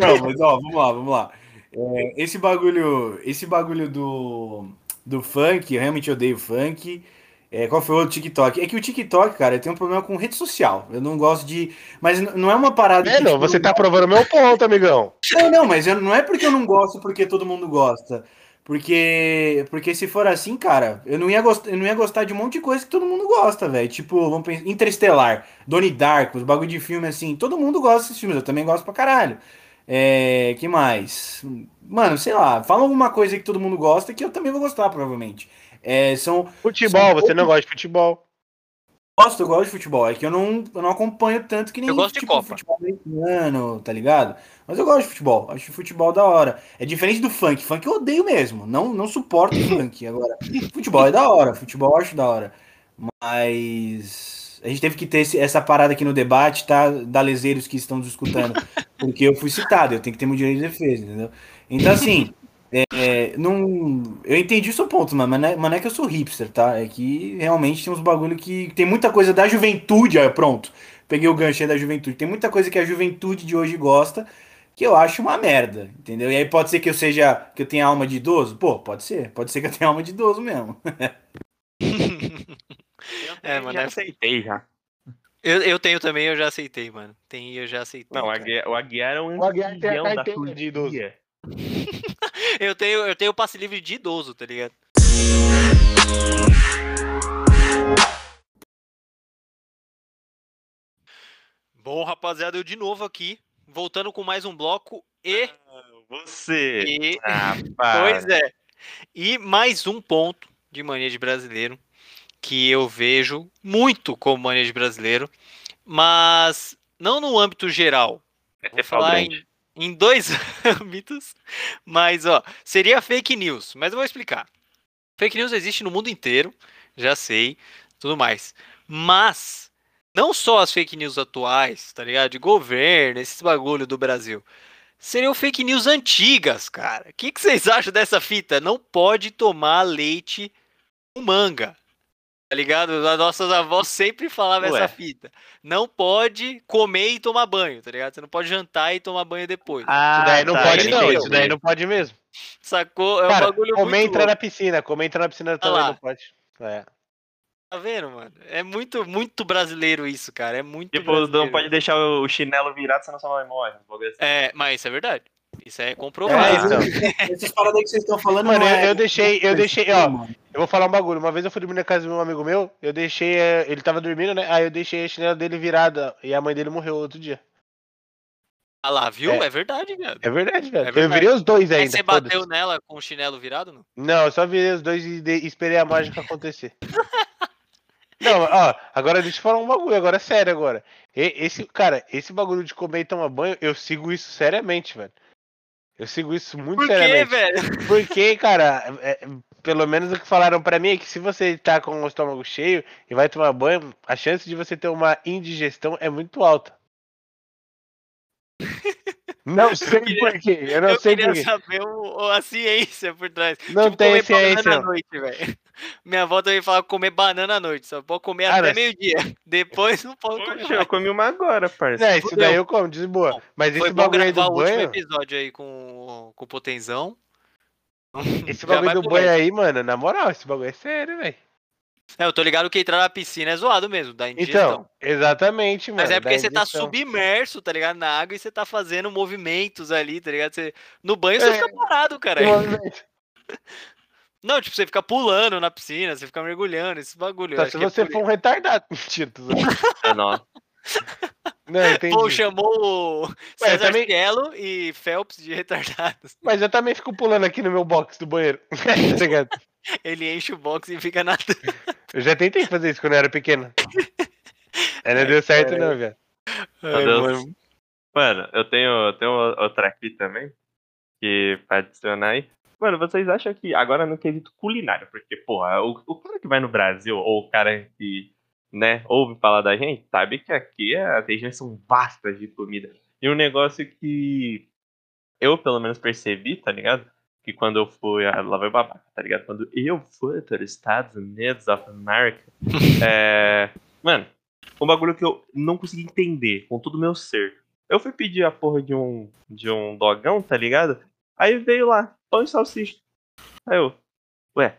Não, mas ó, vamos lá, vamos lá. É, esse bagulho, esse bagulho do, do funk, eu realmente odeio funk. É, qual foi o outro TikTok? É que o TikTok, cara, tem um problema com rede social. Eu não gosto de. Mas não é uma parada. É, que, não, tipo, você eu tá provando meu ponto, amigão. Não, não, mas eu- não é porque eu não gosto porque todo mundo gosta. Porque, porque se for assim, cara, eu não ia gostar, eu não ia gostar de um monte de coisa que todo mundo gosta, velho. Tipo, vamos pensar, Interestelar, Donnie Darko, os bagulho de filme assim, todo mundo gosta desses filmes, eu também gosto pra caralho. É, que mais? Mano, sei lá, fala alguma coisa que todo mundo gosta que eu também vou gostar, provavelmente. É, são, Futebol, você não gosta de futebol. gosto, eu gosto de futebol, é que eu não, eu não acompanho tanto que nem Eu gosto de tipo, Copa. futebol americano, tá ligado? Mas eu gosto de futebol, acho futebol da hora. É diferente do funk, funk eu odeio mesmo, não, não suporto funk. Agora, futebol é da hora, futebol eu acho da hora. Mas a gente teve que ter esse- essa parada aqui no debate, tá? Da leseiros que estão nos escutando, porque eu fui citado, eu tenho que ter meu direito de defesa, entendeu? Então, assim, é, não, eu entendi o seu ponto, mas não, é, mas não é que eu sou hipster, tá? É que realmente tem uns bagulho que tem muita coisa da juventude, ó, pronto. Peguei o gancho aí da juventude. Tem muita coisa que a juventude de hoje gosta que eu acho uma merda, entendeu? E aí pode ser que eu seja, que eu tenha alma de idoso? Pô, pode ser. Pode ser que eu tenha alma de idoso mesmo. É, mano, já é- aceitei já. Eu, eu tenho também, eu já aceitei, mano. Tem, eu já aceitei. Não. Aguiar, o Aguiar é um O Aguiar tem a campeão da de idoso. Eu tenho, eu tenho passe livre de idoso, tá ligado? Bom, rapaziada, eu de novo aqui, voltando com mais um bloco e. Você. e Ah, pois é. E mais um ponto de mania de brasileiro que eu vejo muito como de brasileiro, mas não no âmbito geral. É Vou falar em, em dois âmbitos, mas ó, seria fake news, mas eu vou explicar. Fake news existe no mundo inteiro, já sei, tudo mais. Mas não só as fake news atuais, tá ligado? De governo, esses bagulho do Brasil. Seriam fake news antigas, cara. O que, que vocês acham dessa fita? Não pode tomar leite com manga. Tá ligado? As nossas avós sempre falavam Ué. essa fita. Não pode comer e tomar banho, tá ligado? Você não pode jantar e tomar banho depois. Ah, Isso daí não tá, pode, não. Isso daí não pode mesmo. Sacou? É um Cara, bagulho comer muito entrar na piscina. Comer entrar na piscina também lá. não pode. É. Tá vendo, mano? É muito, muito brasileiro isso, cara. É muito Tipo, brasileiro. não pode deixar o chinelo virado, senão sua mãe morre. um assim. É, mas isso é verdade. Isso é É, comprovado. então. Essas paradas aí que vocês estão falando, Mano, não eu, é- eu deixei, eu deixei, ó, eu vou falar um bagulho. Uma vez eu fui dormir na casa de um amigo meu, eu deixei, eh, ele tava dormindo, né? Aí eu deixei a chinela dele virada e a mãe dele morreu outro dia. Ah lá, viu? É. É, verdade, viado. É verdade, velho. Eu verdade. virei os dois Aí ainda. você foda-se. bateu nela com o chinelo virado, não? Não, eu só virei os dois e de- esperei a mágica acontecer. Não, ó, agora deixa eu falar um bagulho, agora é sério agora. E- esse, cara, esse bagulho de comer e tomar banho, eu sigo isso seriamente, velho. Eu sigo isso muito Por quê, velho? Porque, cara, é- pelo menos o que falaram pra mim é que se você tá com o estômago cheio e vai tomar banho, a chance de você ter uma indigestão é muito alta. Não sei por quê, eu não eu sei queria por quê. saber o- o- a ciência por trás. Não tipo, tem comer ciência. banana à noite, velho. Minha avó também fala comer banana à noite. Só pode comer Ah, até mas- meio-dia. Depois não pode comer. Poxa, eu mais. comi uma agora, parça. É, isso Fudeu. daí eu como, de boa. Bom, Mas Foi esse bagulho aí do o último banho. episódio aí com, com o Potenzão. Esse bagulho do banho aí, mano, na moral, esse bagulho é sério, velho. É, eu tô ligado que entrar na piscina é zoado mesmo, da indigestão. Então, exatamente, mano. Mas é porque você tá submerso, tá ligado? Na água e você tá fazendo movimentos ali, tá ligado? Você... No banho você É. fica parado, cara. Não, tipo, você fica pulando na piscina, você fica mergulhando, esse bagulho. acho se é você por for um retardado. Mentira. É, não. Não, entendi. Pô, chamou Ué, César também- Cielo e Phelps de retardados. Mas eu também fico pulando aqui no meu box do banheiro. Ele enche o box e fica nadando. eu já tentei fazer isso quando eu era pequeno. Aí não deu certo, não, velho. Deus. Mano, eu tenho, eu tenho outra aqui também, que pra adicionar aí. Mano, vocês acham que, agora no quesito culinário, porque, porra, o, o cara que vai no Brasil, ou o cara que, né, ouve falar da gente, sabe que aqui é- as regiões são vastas de comida. E um negócio que eu, pelo menos, percebi, tá ligado? Que quando eu fui, ah, lá vai o babaca, tá ligado? Quando eu fui para os Estados Unidos of America, é, mano, um bagulho que eu não consegui entender com todo o meu ser. Eu fui pedir a porra de um, de um dogão, tá ligado? Aí veio lá, pão e salsicha. Aí eu, ué.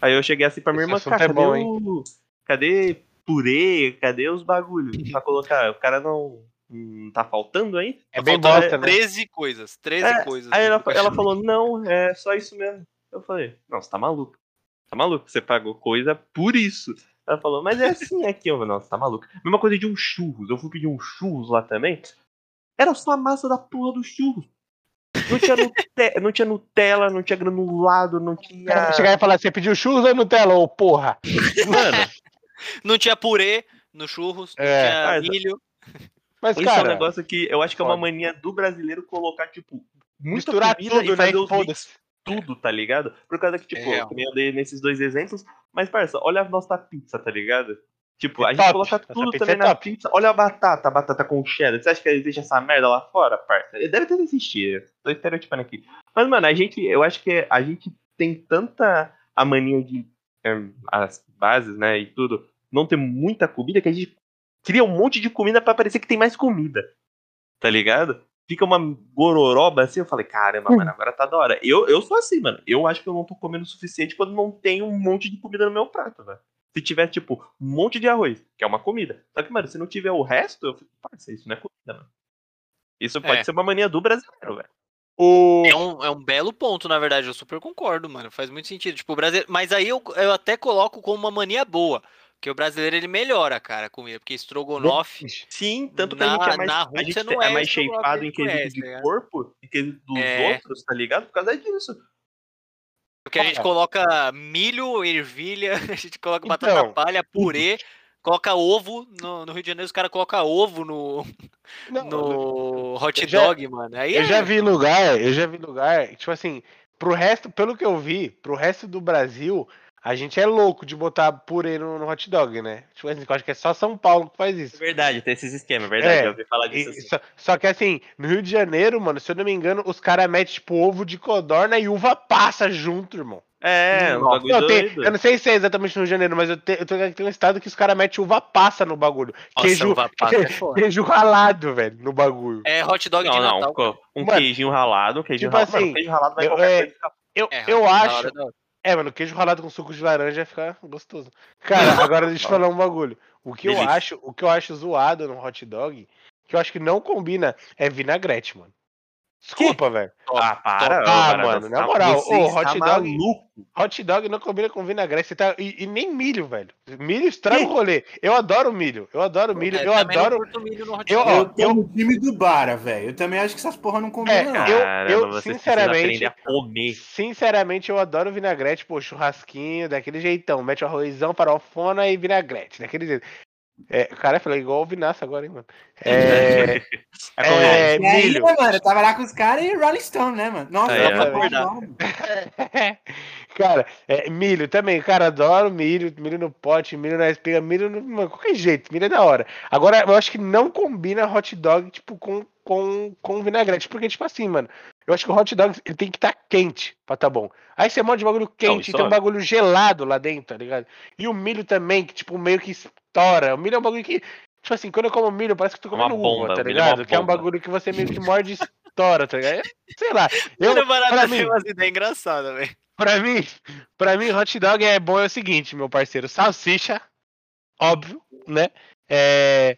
Aí eu cheguei assim pra minha Esse irmã, cara, é cadê, bom, hein? o, cadê purê? Cadê os bagulhos? Pra colocar, o cara não, não tá faltando aí? É bem Faltando bosta, né? 13 coisas, 13 É, coisas. Aí ela, ela falou, não, é só isso mesmo. Eu falei, não, você tá maluco. Tá maluco, você pagou coisa por isso. Ela falou, mas é assim aqui. Eu falei, não, você tá maluco. Mesma coisa de um churros. Eu fui pedir um churros lá também. Era só a massa da porra do churros. Não tinha, Nute- não tinha Nutella, não tinha granulado, não tinha. Chegar e falar, você pediu churros ou Nutella, ô porra? Mano, Não tinha purê no churros, não É. tinha Ah, milho. Mas, isso é um cara, negócio que eu acho que é uma mania do brasileiro colocar, tipo, muita misturar comida tudo, e fazer né? os tudo, tá ligado? Por causa que, tipo, É eu dei nesses dois exemplos, mas, parça, olha a nossa pizza, tá ligado? Tipo, É a gente top. coloca Essa tudo pizza também é na top. pizza. Olha a batata, a batata com cheddar. Você acha que existe essa merda lá fora, parça? Deve ter existido. Tô estereotipando aqui. Mas, mano, a gente, eu acho que a gente tem tanta a mania de em, as bases, né, e tudo, não ter muita comida que a gente cria um monte de comida pra parecer que tem mais comida. Tá ligado? Fica uma gororoba assim, eu falei, caramba, mano, agora tá da hora. Eu, eu sou assim, mano. Eu acho que eu não tô comendo o suficiente quando não tem um monte de comida no meu prato, velho. Se tiver, tipo, um monte de arroz, que é uma comida. Só que, mano, se não tiver o resto, eu fico, parça, isso não é comida, mano. Isso pode É. ser uma mania do brasileiro, velho. O... É um, é um belo ponto, na verdade, eu super concordo, mano. Faz muito sentido. Tipo, o brasileiro. Mas aí eu, eu até coloco como uma mania boa. Porque o brasileiro ele melhora, cara, a comida. Porque estrogonofe. Sim, tanto que Na- a gente é mais, na a Rússia gente não é é mais shapeado em que conhece, quesito tá de ligado? corpo, em quesito dos É. outros, tá ligado? Por causa disso. Porque a gente coloca milho, ervilha, a gente coloca batata Então. palha, purê, coloca ovo. No, no Rio de Janeiro os caras colocam ovo no, Não, no hot eu já- dog, mano. Aí Eu é- já vi lugar, eu já vi lugar, tipo assim, pro resto, pelo que eu vi, pro resto do Brasil, a gente é louco de botar purê no, no hot dog, né? Tipo assim, eu acho que é só São Paulo que faz isso. Verdade, tem esses esquemas, verdade. É, eu ouvi falar disso. assim. só, só que assim, no Rio de Janeiro, mano, se eu não me engano, os caras metem, tipo, ovo de codorna e uva passa junto, irmão. É, um Nossa, bagulho não, tem- eu não sei se é exatamente no Rio de Janeiro, mas eu, te, eu tem um estado que os caras metem uva passa no bagulho. Nossa, queijo, uva passa é queijo ralado, velho, no bagulho. É hot dog de Não, não, Natal. co- um Mano, queijinho ralado, um queijinho tipo ralado. Mano, assim, queijo ralado vai eu- qualquer é- coisa Eu, É, eu acho. É, mano, queijo ralado com suco de laranja vai ficar gostoso. Cara, agora deixa eu falar um bagulho. O que eu Delícia. acho, o que eu acho zoado no hot dog, que eu acho que não combina, é vinagrete, mano. Desculpa, velho. Ah, para, Ah, ô, Barata, mano, na tá- moral, está hot dog- maluco. Hot dog não combina com vinagrete. Você tá... e, e nem milho, velho. Milho estraga o rolê. Eu adoro milho. Eu adoro milho. É, eu não adoro. milho no hot eu- ó, Eu tô no time do Bara, velho. Eu também acho que essas porra não combinam, É, não. eu- Caramba, você precisa sinceramente- a comer. Sinceramente, eu adoro vinagrete, pô, churrasquinho, daquele jeitão. Mete o arrozão, farofona e vinagrete, daquele jeito. É, cara, falei igual o Vinaço agora, hein, mano. É, É comer. é, E aí, milho. né, mano, eu tava lá com os caras e Rolling Stone, né, mano? Nossa, É, é cara, é, milho também, cara, adoro milho, milho no pote, milho na espiga, milho no. Mano, qualquer jeito, milho é da hora. Agora, eu acho que não combina hot dog, tipo, com, com, com vinagrete. Porque, tipo assim, mano, eu acho que o hot dog ele tem que estar quente pra tá bom. Aí você monta de bagulho quente, isso tem um é. bagulho gelado lá dentro, tá ligado? E o milho também, que, tipo, meio que estoura. O milho é um bagulho que. Tipo assim, quando eu como milho, parece que eu tô É uma comendo bomba, uva, tá o milho é uma ligado? Que é um bagulho que você meio que morde e estoura, tá ligado? Sei lá. Eu, Barata pra mim- umas ideias engraçadas, velho. Pra mim, pra mim, hot dog é bom é o seguinte, meu parceiro. Salsicha, óbvio, né? É,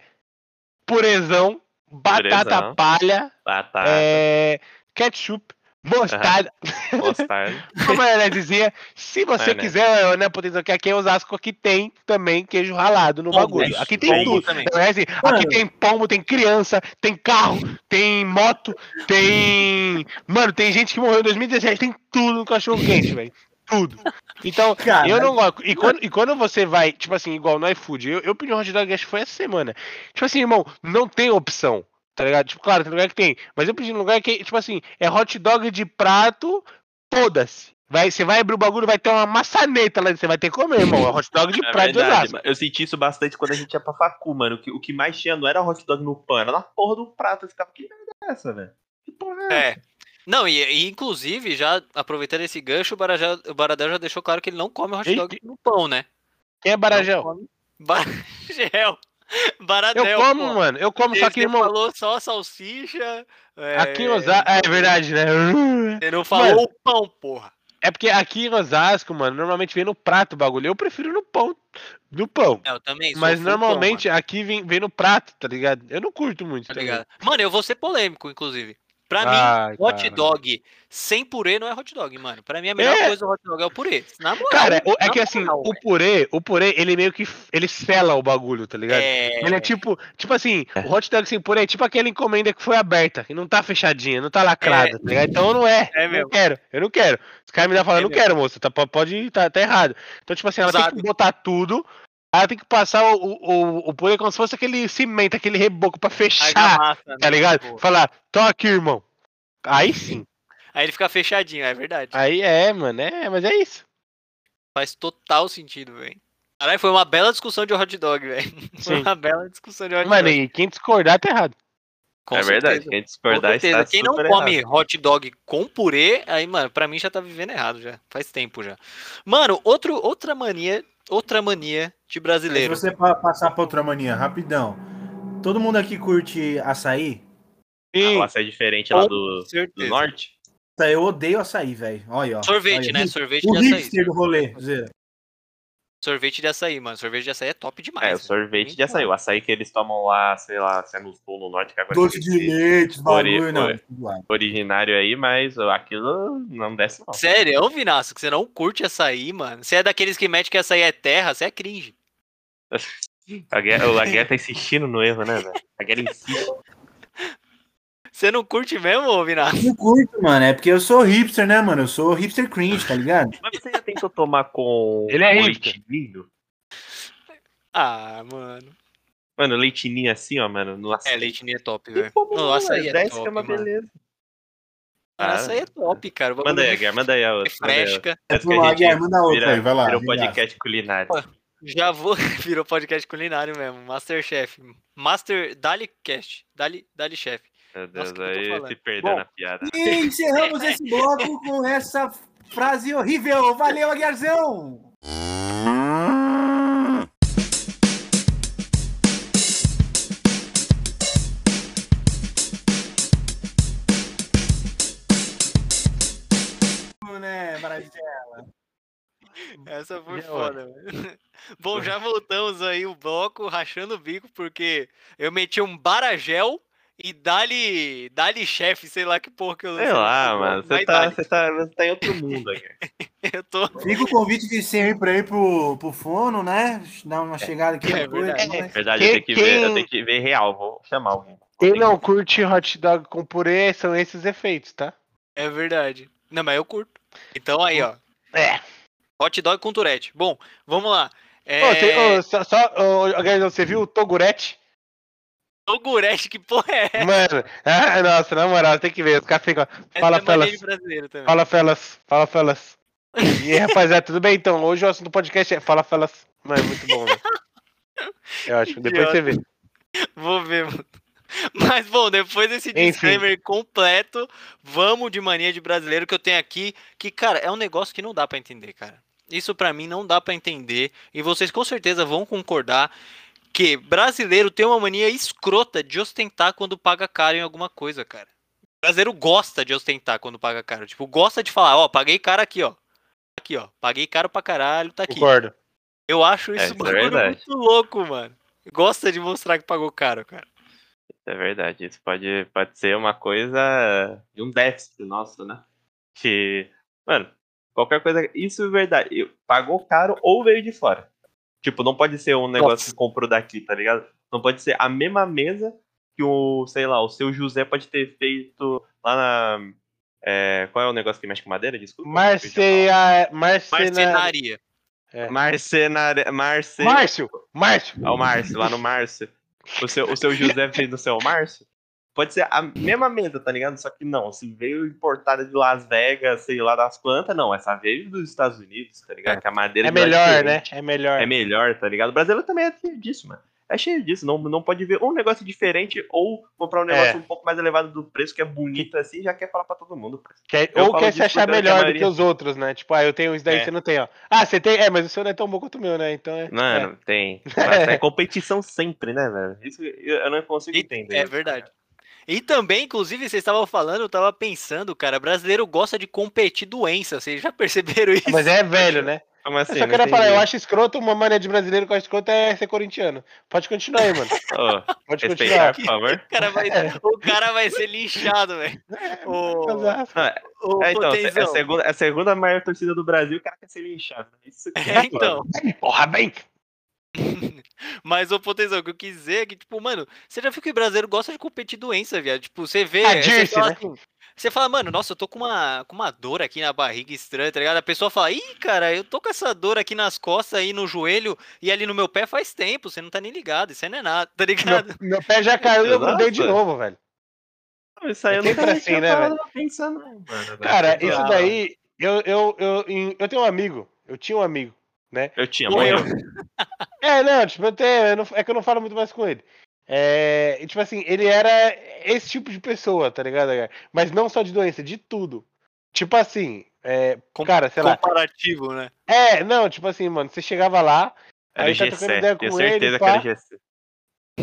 purezão, batata Purezão. palha, Batata, é, ketchup, mostarda, mostarda. uma maionesezinha. Se você Maionese. quiser, né, potencial que aqui em Osasco, aqui tem também queijo ralado no Pombo, bagulho. né? Aqui tem Pombo tudo. também. Então, é assim, aqui tem pombo, tem criança, tem carro, tem moto, tem. Mano, tem gente que morreu em 2017, tem tudo no cachorro quente, velho. Tudo. Então, Cara, eu não gosto. E quando, e quando você vai, tipo assim, igual no iFood, eu, eu pedi um hot dog, acho que foi essa semana. Tipo assim, irmão, não tem opção. Tá ligado? Tipo, claro, tem lugar que tem. Mas eu pedi num lugar que, tipo assim, é hot dog de prato, foda-se. Vai, você vai abrir o bagulho, vai ter uma maçaneta lá, você vai ter que comer, irmão. É hot dog de É prato de verdade, mano. eu senti isso bastante quando a gente ia pra facu, mano. O que, o que mais tinha não era hot dog no pão, era na porra do prato. Eu ficava, que merda é essa, velho? Que porra é essa? É. Não, e, e, inclusive, já aproveitando esse gancho, o Barajel, o Baradel já deixou claro que ele não come hot dog no pão, né? Quem é come. Baragel. Baradel. Eu como, pô. mano. Eu como, só que, Você irmão. falou só salsicha. é, Aqui em Osasco. É verdade, né? Você não falou Mano. o pão, porra. É porque aqui em Osasco, mano, normalmente vem no prato o bagulho. Eu prefiro no pão. No pão. É, eu também Mas full pão, normalmente aqui vem, vem no prato, tá ligado? Eu não curto muito, Tá tá ligado? Mano, eu vou ser polêmico, inclusive. Pra Ai, mim, hot caralho. dog sem purê não é hot dog, mano. Pra mim, a melhor É. coisa do hot dog é o purê. Na moral, Cara, é na que assim, moral, o purê, o purê, ele meio que ele sela o bagulho, tá ligado? é... Ele é tipo, tipo assim, o hot dog sem purê é tipo aquela encomenda que foi aberta, que não tá fechadinha, não tá lacrada, tá ligado? Então não é. É eu mesmo. não quero, eu não quero. Os caras me dão falando, É não mesmo. quero, moça, tá, po- pode, tá, tá errado. Então, tipo assim, ela tem Exato. que botar tudo, ela tem que passar o, o, o purê como se fosse aquele cimento, aquele reboco pra fechar, argamassa, né? tá ligado? Pô. Falar, tô aqui, irmão. Aí sim. Aí ele fica fechadinho, é verdade. Aí é, mano, é, mas é isso. Faz total sentido, velho. Caralho, foi uma bela discussão de hot dog, velho. Foi Sim. uma bela discussão de hot Mano, dog. e quem discordar tá errado. Com é verdade, certeza. quem Com discordar está Quem não super come errado. hot dog com purê, aí, mano, pra mim já tá vivendo errado já. Faz tempo já. Mano, outro, outra mania, outra mania de Se brasileiro. você pa- passar pra outra mania, rapidão. Todo mundo aqui curte açaí? Sim. A classe é diferente lá do, do norte. Tá, Eu odeio açaí, velho. Olha, ó. Sorvete, Olha, né? Sorvete O de açaí. hipster do rolê. Zé. Sorvete de açaí, mano. Sorvete de açaí é top demais. É, o sorvete Nem de açaí. O açaí que eles tomam lá, sei lá, se é no sul, no norte, que agora Doce de leite, bagulho, não. tudo lá. originário aí, mas aquilo não desce não. Sério, é um Vinaço, que você não curte açaí, mano. Você é daqueles que mete que açaí é terra, você é cringe. A guerra, a guerra tá insistindo no erro, né, velho? A guerra insiste. Você não curte mesmo, ô Vinaço? Não curto, mano. É porque eu sou hipster, né, mano? Eu sou hipster cringe, tá ligado? Mas você já tentou tomar com Ele é hipster. Ah, mano. Mano, leitinho assim, ó, mano, no É, leitinho é top, velho. não, açaí é top, é uma mano. beleza. Cara, Ah, açaí é top, cara. Manda aí, Guerra, manda aí a outra. manda aí a outra. refresca. Antes que Vamos a lá, gente Guilherme, manda outra aí, vai lá. vira regaça. podcast culinário. Já vou. Virou podcast culinário mesmo. Masterchef. Master. Dali Cast. Dali, Dali Chef. Meu Deus, Nossa, aí se perdeu Bom. na piada. E encerramos esse bloco com essa frase horrível. Valeu, Aguiarzão! Né? Essa foi Já, foda, velho. Bom, já voltamos aí o bloco rachando o bico, porque eu meti um Baragel e Dali. Dali Chef, sei lá que porra que eu Sei lá, mano. Você mas tá, você, tá, você tá em outro mundo aqui. Eu tô. Fica o convite de sempre aí pro, pro Fono, né? Dar uma chegada aqui É depois. verdade. né? Na verdade, Quem- eu tenho que ver, eu tenho que ver real. Vou chamar alguém. Quem não curte hot dog com purê são esses efeitos, tá? É verdade. Não, mas eu curto. Então aí, ó. É. Hot dog com turete. Bom, vamos lá. É... Ô, só, só você viu o Togurete? Togurete, que porra é essa? Mano, ah, nossa, na moral, tem que ver. Os caras ficam. Essa Fala, é felas. Fala, felas. Fala, felas. E aí, rapaziada, tudo bem? Então, hoje o assunto do podcast é Fala, felas. Mano, é muito bom, velho. É ótimo. Depois você vê. Vou ver, mano. Mas, bom, depois desse Enfim. disclaimer completo, vamos de mania de brasileiro que eu tenho aqui, que, cara, é um negócio que não dá pra entender, cara. Isso pra mim não dá pra entender, e vocês com certeza vão concordar que brasileiro tem uma mania escrota de ostentar quando paga caro em alguma coisa, cara. O brasileiro gosta de ostentar quando paga caro. Tipo, gosta de falar, ó, paguei caro aqui, ó. Aqui, ó. Paguei caro pra caralho, tá aqui. Concordo. Eu acho É, isso isso é bagulho verdade. muito louco, mano. Gosta de mostrar que pagou caro, cara. É verdade, isso pode, pode ser uma coisa de um déficit nosso, né? Que, mano, qualquer coisa. Isso é verdade. eu- Pagou caro ou veio de fora. Tipo, não pode ser um negócio Nossa. que comprou daqui, tá ligado? Não pode ser a mesma mesa que o, sei lá, o seu José pode ter feito lá na. é, qual é o negócio que mexe com madeira? Desculpa. Marceia, Marcena... Marcenaria. Marcenaria. Marce... Márcio, Márcio. É o Márcio, lá no Márcio. O seu, o seu José fez no seu Márcio. Pode ser a mesma mesa, tá ligado? Só que não, se veio importada de Las Vegas, sei lá das plantas, não. Essa veio dos Estados Unidos, tá ligado? Que a madeira É melhor, né? É melhor. É melhor, tá ligado? O brasileiro também é cheio disso, mano. É cheio disso. Não, não pode ver um negócio diferente ou comprar um negócio É. um pouco mais elevado do preço, que é bonito assim, já quer falar pra todo mundo. Quer- ou quer se achar melhor do que os outros, né? Tipo, ah, eu tenho isso daí, É. você não tem, ó. Ah, você tem? É, mas o seu não é tão bom quanto o meu, né? Então é. Mano, tem. Nossa, é competição sempre, né, velho? Isso eu não consigo E- entender. É verdade. E também, inclusive, vocês estavam falando, eu tava pensando, cara, brasileiro gosta de competir doença. Vocês já perceberam isso? Mas é velho, né? Como Eu assim? só Não queria falar, eu acho escroto, uma mania de brasileiro que eu acho escroto é ser corintiano. Pode continuar aí, mano. Ô, Pode continuar. por favor. O cara vai, o cara vai ser linchado, velho. Ô, É, então, é a segunda, é a segunda maior torcida do Brasil, o cara quer ser linchado. né? Isso que É, então. Porra, bem. Mas, ô, Potenzão, o que eu quis dizer é que, tipo, mano, você já viu que o brasileiro gosta de competir doença, viado? Tipo, você vê. Ah, você, Dirce, fala né? assim, você fala, mano, nossa, eu tô com uma, com uma dor aqui na barriga estranha, tá ligado? A pessoa fala, ih, cara, eu tô com essa dor aqui nas costas aí no joelho e ali no meu pé faz tempo, você não tá nem ligado, isso aí não é nada, tá ligado? Meu, meu pé já caiu e eu mudei de novo, velho. Isso aí eu É nunca sempre nem assim, né, pensar, não, mano. Cara, velho. isso daí. Eu, eu, eu, em- eu tenho um amigo. Eu tinha um amigo. Eu tinha, Morreu. É, não, tipo, eu eu não- é que eu não falo muito mais com ele. É, e, tipo assim, ele era esse tipo de pessoa, tá ligado? cara? Mas não só de doença, de tudo. Tipo assim, é, Com- cara, sei lá. Comparativo, né? É, não, tipo assim, mano, você chegava lá, Era Aí tá trocando G7, ideia com ele, certeza que pá. era o G7.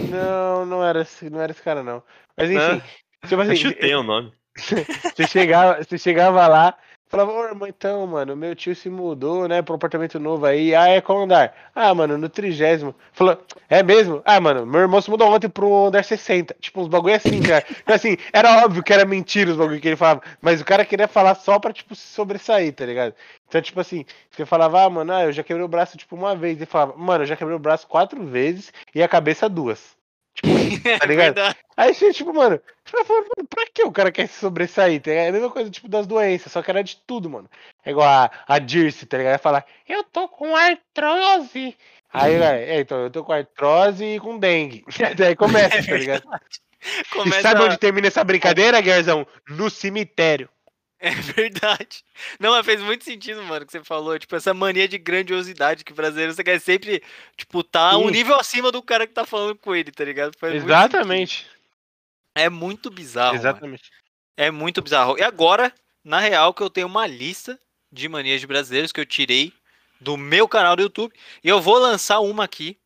não, não era, esse- não era esse cara, não. Mas enfim, tipo Eu assim, chutei o nome. Você chegava, você chegava lá, falava, ô irmão, então, mano, meu tio se mudou, né, pro apartamento novo aí. Ah, é qual andar? Ah, mano, no trigésimo. Falou, é mesmo? Ah, mano, meu irmão se mudou ontem pro andar 60. Tipo, uns bagulho assim, cara. Então, assim, era óbvio que era mentira os bagulho que ele falava, mas o cara queria falar só pra, tipo, se sobressair, tá ligado? Então, tipo assim, você falava, ah, mano, ah, eu já quebrei o braço, tipo, uma vez. Ele falava, mano, eu já quebrei o braço quatro vezes e a cabeça duas. É Tá ligado? verdade. Aí você, tipo, mano, você fala, mano, pra que o cara quer se sobressair? Tá? É a mesma coisa, tipo, das doenças, só que era de tudo, mano. É igual a, a Dirce, tá ligado? Vai falar, eu tô com artrose. Aí, vai, é, então, eu tô com artrose e com dengue. Daí começa, tá ligado? E Começa... sabe onde termina essa brincadeira, Guerzão? No cemitério. É verdade. Não, mas fez muito sentido, mano, que você falou. Tipo, essa mania de grandiosidade que o brasileiro você quer sempre, tipo, tá um Sim. nível acima do cara que tá falando com ele, tá ligado? Faz muito Exatamente. sentido. É muito bizarro. mano. Exatamente. É muito bizarro. E agora, na real, que eu tenho uma lista de manias de brasileiros que eu tirei do meu canal do YouTube. E eu vou lançar uma aqui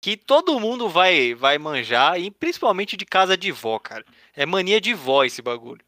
que todo mundo vai, vai manjar, e principalmente de casa de vó, cara. É mania de vó esse bagulho.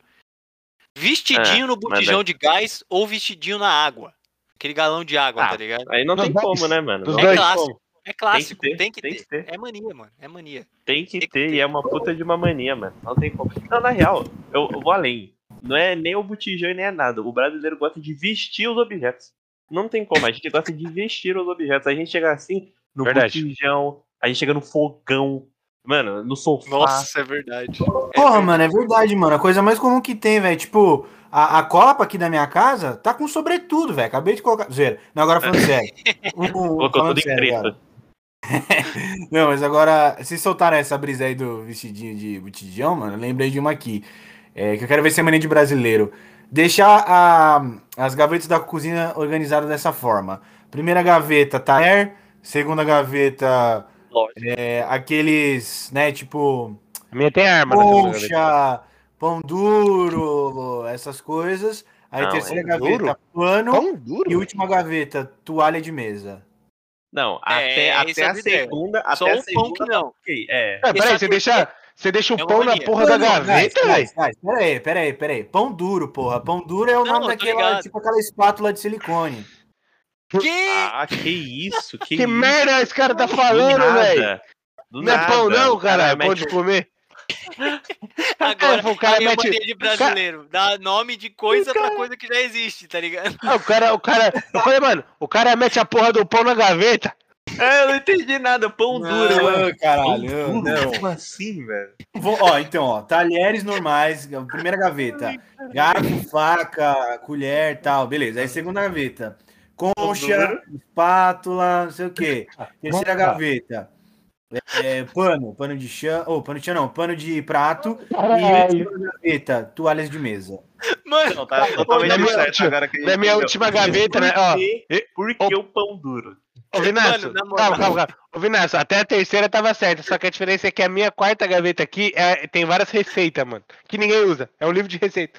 Vestidinho É, no botijão de gás ou vestidinho na água. Aquele galão de água, Ah, tá ligado? Aí não tem como, né, mano? Não É tem clássico. É clássico, ter, tem que, tem ter. que ter. É mania, mano. É mania. Tem que Tem que ter, ter. e é uma puta de uma mania, mano. Não tem como. Não, na real, eu, eu vou além. Não é nem o botijão e nem é nada. O brasileiro gosta de vestir os objetos. Não tem como, a gente gosta de vestir os objetos. A gente chega assim no Verdade. botijão, a gente chega no fogão, mano, no sofá. Nossa, é verdade. Porra, mano, é verdade, mano. A coisa mais comum que tem, velho. Tipo, a, a copa aqui da minha casa tá com sobretudo, velho. Acabei de colocar. Zero. Não, agora falando sério. Um- um- Colocou falando tudo em sério preto. agora. Não, mas agora, se soltaram essa brisa aí do vestidinho de botijão, mano, eu lembrei de uma aqui. É, que eu quero ver se é mania de brasileiro. Deixar a- as gavetas da cozinha organizadas dessa forma. Primeira gaveta, talher. Segunda gaveta, Lógico. é, aqueles, né, tipo, A minha tem arma. segunda. Concha, pão duro, essas coisas. Aí Não, terceira é gaveta, duro? pano. Pão duro? E última gaveta, toalha de mesa. Não, É, até, é a segunda. Só até a o pão que segunda, não. ok, é. É, peraí, você deixa, Você deixa o É pão na porra da gaveta, velho. guys, guys, Pera aí, pera aí, pera aí. Pão duro, porra. Pão duro é o Não, nome tô daquela, ligado. tipo aquela espátula de silicone. Que? Ah, que isso, que, Que isso. merda esse cara tá Do falando, velho? Não é pão, não, cara cara. É pão mete de comer. Agora, o cara a minha mete- de brasileiro. Dá nome de coisa pra coisa que já existe, tá ligado? Ah, o cara, o cara. Eu falei, mano, o cara mete a porra do pão na gaveta. É, eu não entendi nada. Pão duro, mano. Pão caralho. duro? não. Como assim, velho? Vou- ó, então, ó, talheres normais, primeira gaveta. Garfo, faca, colher tal, beleza. Aí segunda gaveta. Concha, espátula, não sei o quê. Terceira gaveta. É, pano, pano de chão, ou pano de chão não, pano de prato. E última gaveta, toalhas de mesa. Mano, Não, tá totalmente na minha certo última- agora que Na minha última gaveta, né? Ó, Por que o pão duro? Ô, Vinácio, Mano, na moral. calma, calma, calma. Ô, Vinácio, até a terceira tava certa, só que a diferença é que a minha quarta gaveta aqui é- tem várias receitas, mano, que ninguém usa. É um livro de receita.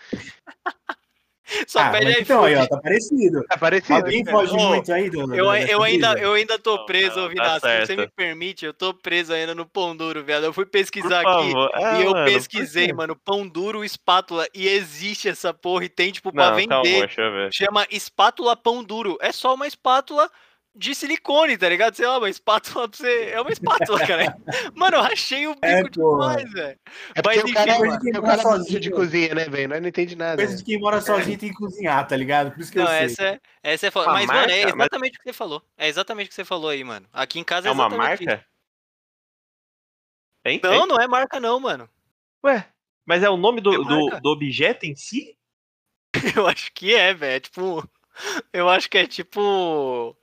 só Ah, pede então, aí, ó, tá parecido. Tá parecido. Alguém foge Ô, muito aí do. Eu, eu, ainda, vida? eu ainda tô Não, preso, não, ô tá Vinácio. Se você me permite, eu tô preso ainda no pão duro, viado. Eu fui pesquisar aqui. Ah, e eu mano, pesquisei, mano, pão duro, espátula. E existe essa porra e tem, tipo, pra Não, vender. calma, deixa eu ver. Chama espátula pão duro. É só uma espátula de silicone, tá ligado? Sei lá, uma espátula pra você. É uma espátula, cara. Mano, eu rachei o bico É, demais, velho. É porque Mas o cara, enfim, mano, o quem cara mora é sozinho, de cozinha, né, velho? Nós não entende nada. Coisa de quem mora sozinho tem que cozinhar, tá ligado? Por isso que Não, eu sei. essa é, essa é foda. Mas, mano, é marca? Mas- exatamente o que você falou. É exatamente o que você falou aí, mano. Aqui em casa é, É uma exatamente marca? Isso. Não, não é marca, não, mano. Ué, mas é o nome do, É do, marca? do objeto em si? Eu acho que é, velho. É tipo. Eu acho que é tipo.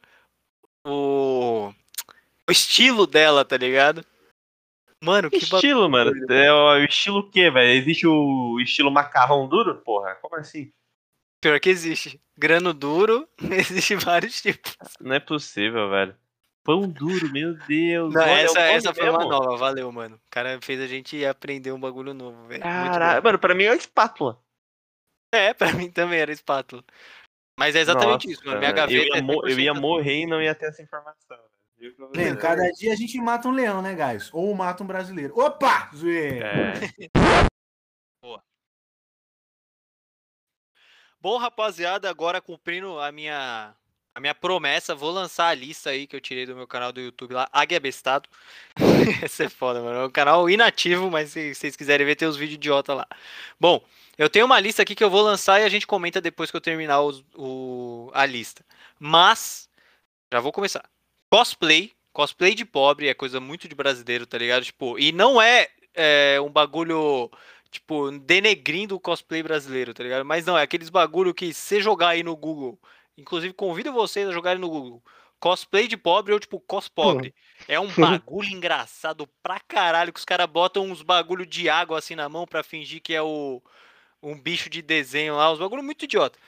O. O estilo dela, tá ligado? Mano, Que que estilo, mano? É o estilo o quê, velho? Existe o estilo macarrão duro? Porra, como assim? pior que existe. Grano duro, existe vários tipos. Não é possível, velho. Pão duro, meu Deus. Não, olha, é essa, essa foi uma nova, valeu, mano. O cara fez a gente aprender um bagulho novo, velho. Caralho, mano, pra mim é uma espátula. É, pra mim também era espátula. Mas é exatamente isso, mano. Minha Nossa, gaveta Eu ia, é mo- eu ia 100% morrer e não ia ter essa informação. Leandro, cada dia a gente mata um leão, né, guys? Ou mata um brasileiro. Opa! Zoeira! É. Bom, rapaziada, agora cumprindo a minha a minha promessa, vou lançar a lista aí que eu tirei do meu canal do YouTube lá, Águia Bestado. Esse é foda, mano. É um canal inativo, mas se vocês quiserem ver, tem os vídeos idiota lá. Bom, eu tenho uma lista aqui que eu vou lançar e a gente comenta depois que eu terminar os- o, a lista. Mas, já vou começar. Cosplay. Cosplay de pobre é coisa muito de brasileiro, tá ligado? Tipo, e não é, é, um bagulho, tipo, denegrindo o cosplay brasileiro, tá ligado? Mas não, é aqueles bagulho que se jogar aí no Google, inclusive convido vocês a jogarem no Google, cosplay de pobre ou tipo cospobre. É um bagulho engraçado pra caralho que os caras botam uns bagulho de água assim na mão pra fingir que é o um bicho de desenho lá, uns bagulho muito idiota.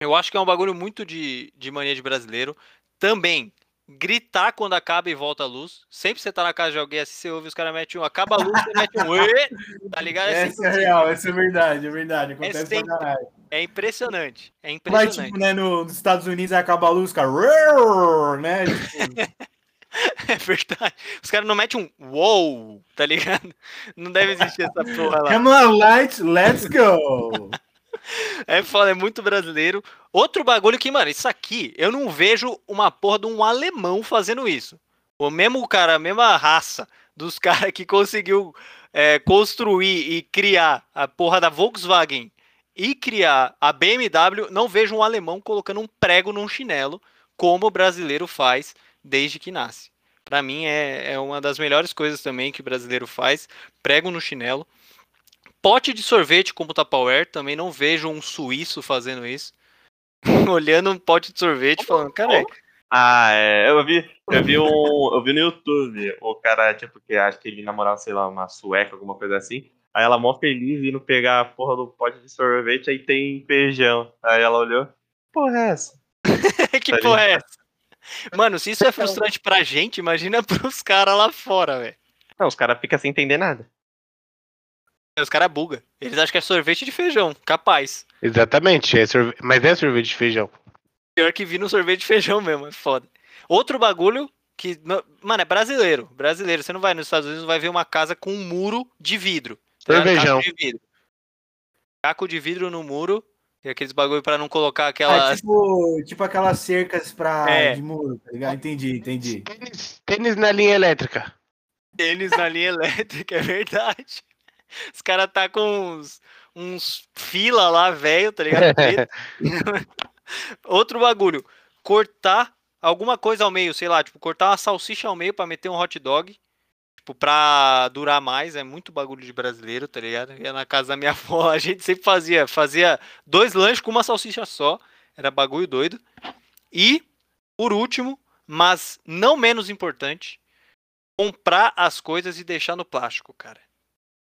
Eu acho que é um bagulho muito de, de mania de brasileiro. Também, gritar quando acaba e volta a luz. Sempre você tá na casa de alguém assim, você ouve os caras metem um, acaba a luz, você mete um, tá ligado? É, Essa é real, essa é verdade, é verdade. Acontece pra sempre- caralho. É impressionante. É Mas, impressionante. tipo, né, no- nos Estados Unidos acaba a luz, cara, né? Tipo, É verdade. Os caras não metem um wow, tá ligado? Não deve existir essa porra lá. Come on, lights, let's go! É foda, é muito brasileiro. Outro bagulho que, mano, isso aqui, eu não vejo uma porra de um alemão fazendo isso. O mesmo cara, a mesma raça dos caras que conseguiu é, construir e criar a porra da Volkswagen e criar a BMW, não vejo um alemão colocando um prego num chinelo, como o brasileiro faz desde que nasce. Pra mim é, é uma das melhores coisas também que o brasileiro faz, prego no chinelo. Pote de sorvete como Tupperware, também não vejo um suíço fazendo isso. Olhando um pote de sorvete e falando, cara, Ah, é. Eu vi, eu vi um. Eu vi no YouTube o cara, tipo, que acho que ele namorava, sei lá, uma sueca, alguma coisa assim. Aí ela mó feliz indo pegar a porra do pote de sorvete, aí tem feijão. Aí ela olhou. Porra, é essa? que Tá porra é essa? Mano, se isso é frustrante pra gente, imagina pros caras lá fora, velho. Não, os caras ficam sem entender nada. Os caras buga. Eles acham que é sorvete de feijão, capaz. Exatamente, é sorve- mas é sorvete de feijão. Pior que vi no sorvete de feijão mesmo, é foda. Outro bagulho que. no- Mano, é brasileiro. Brasileiro. Você não vai nos Estados Unidos, não vai ver uma casa com um muro de vidro. Tá? Cervejão. Caco de vidro. Caco de vidro no muro. E aqueles bagulho pra não colocar Ah, aquela. tipo, tipo aquelas cercas pra, É. de muro, tá ligado? Entendi, entendi. Tênis, tênis na linha elétrica. Tênis na linha elétrica, é verdade. Os caras tá com uns, uns fila lá, velho, tá ligado? Outro bagulho. Cortar alguma coisa ao meio, sei lá, tipo, cortar uma salsicha ao meio pra meter um hot dog. Tipo, pra durar mais, é muito bagulho de brasileiro, tá ligado? Ia na casa da minha avó, a gente sempre fazia, fazia dois lanches com uma salsicha só. Era bagulho doido. E, por último, mas não menos importante, comprar as coisas e deixar no plástico, cara.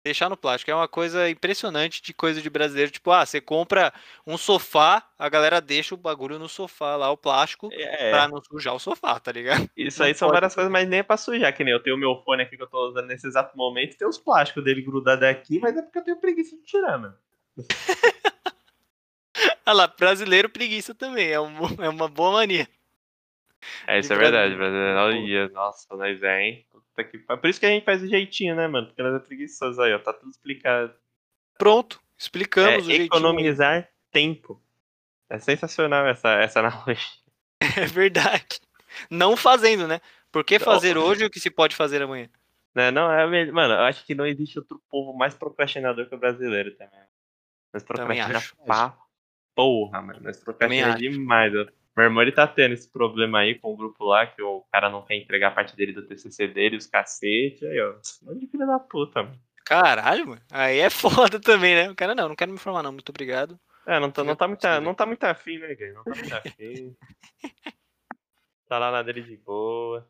Deixar no plástico é uma coisa impressionante de coisa de brasileiro. Tipo, ah, você compra um sofá, a galera deixa o bagulho no sofá lá, o plástico, É, pra não sujar o sofá, tá ligado? isso não aí são pode. várias coisas, mas nem é pra sujar, que nem eu tenho o meu fone aqui que eu tô usando nesse exato momento, tem os plásticos dele grudados aqui, mas é porque eu tenho preguiça de tirar, mano. Olha lá, brasileiro preguiça também, é, um- é uma boa mania. É, isso é verdade, brasileiro. brasileiro. Olha, nossa, nós é, hein? Puta que pa- Por isso que a gente faz o jeitinho, né, mano? Porque nós é preguiçoso aí, ó. Tá tudo explicado. Pronto, É, explicamos o jeitinho. economizar tempo. É sensacional essa, essa analogia. É verdade. Não fazendo, né? Por que Não. fazer hoje o que se pode fazer amanhã? Né? Não, é. Mano, eu acho que não existe outro povo mais procrastinador que o brasileiro também. Nós Também procrastina acho. pra porra, mano. Nós procrastina acho. demais. ó. Meu irmão, ele tá tendo esse problema aí com o grupo lá, que o cara não quer entregar a parte dele do TCC dele, os cacete. Aí, ó. Mano de filha da puta, mano. Caralho, mano. Aí é foda também, né? O cara, não, não quero me informar, não. Muito obrigado. É, não tá, não tá, muito, não tá muito afim, né, gay? Não tá muito afim. tá lá na dele de boa.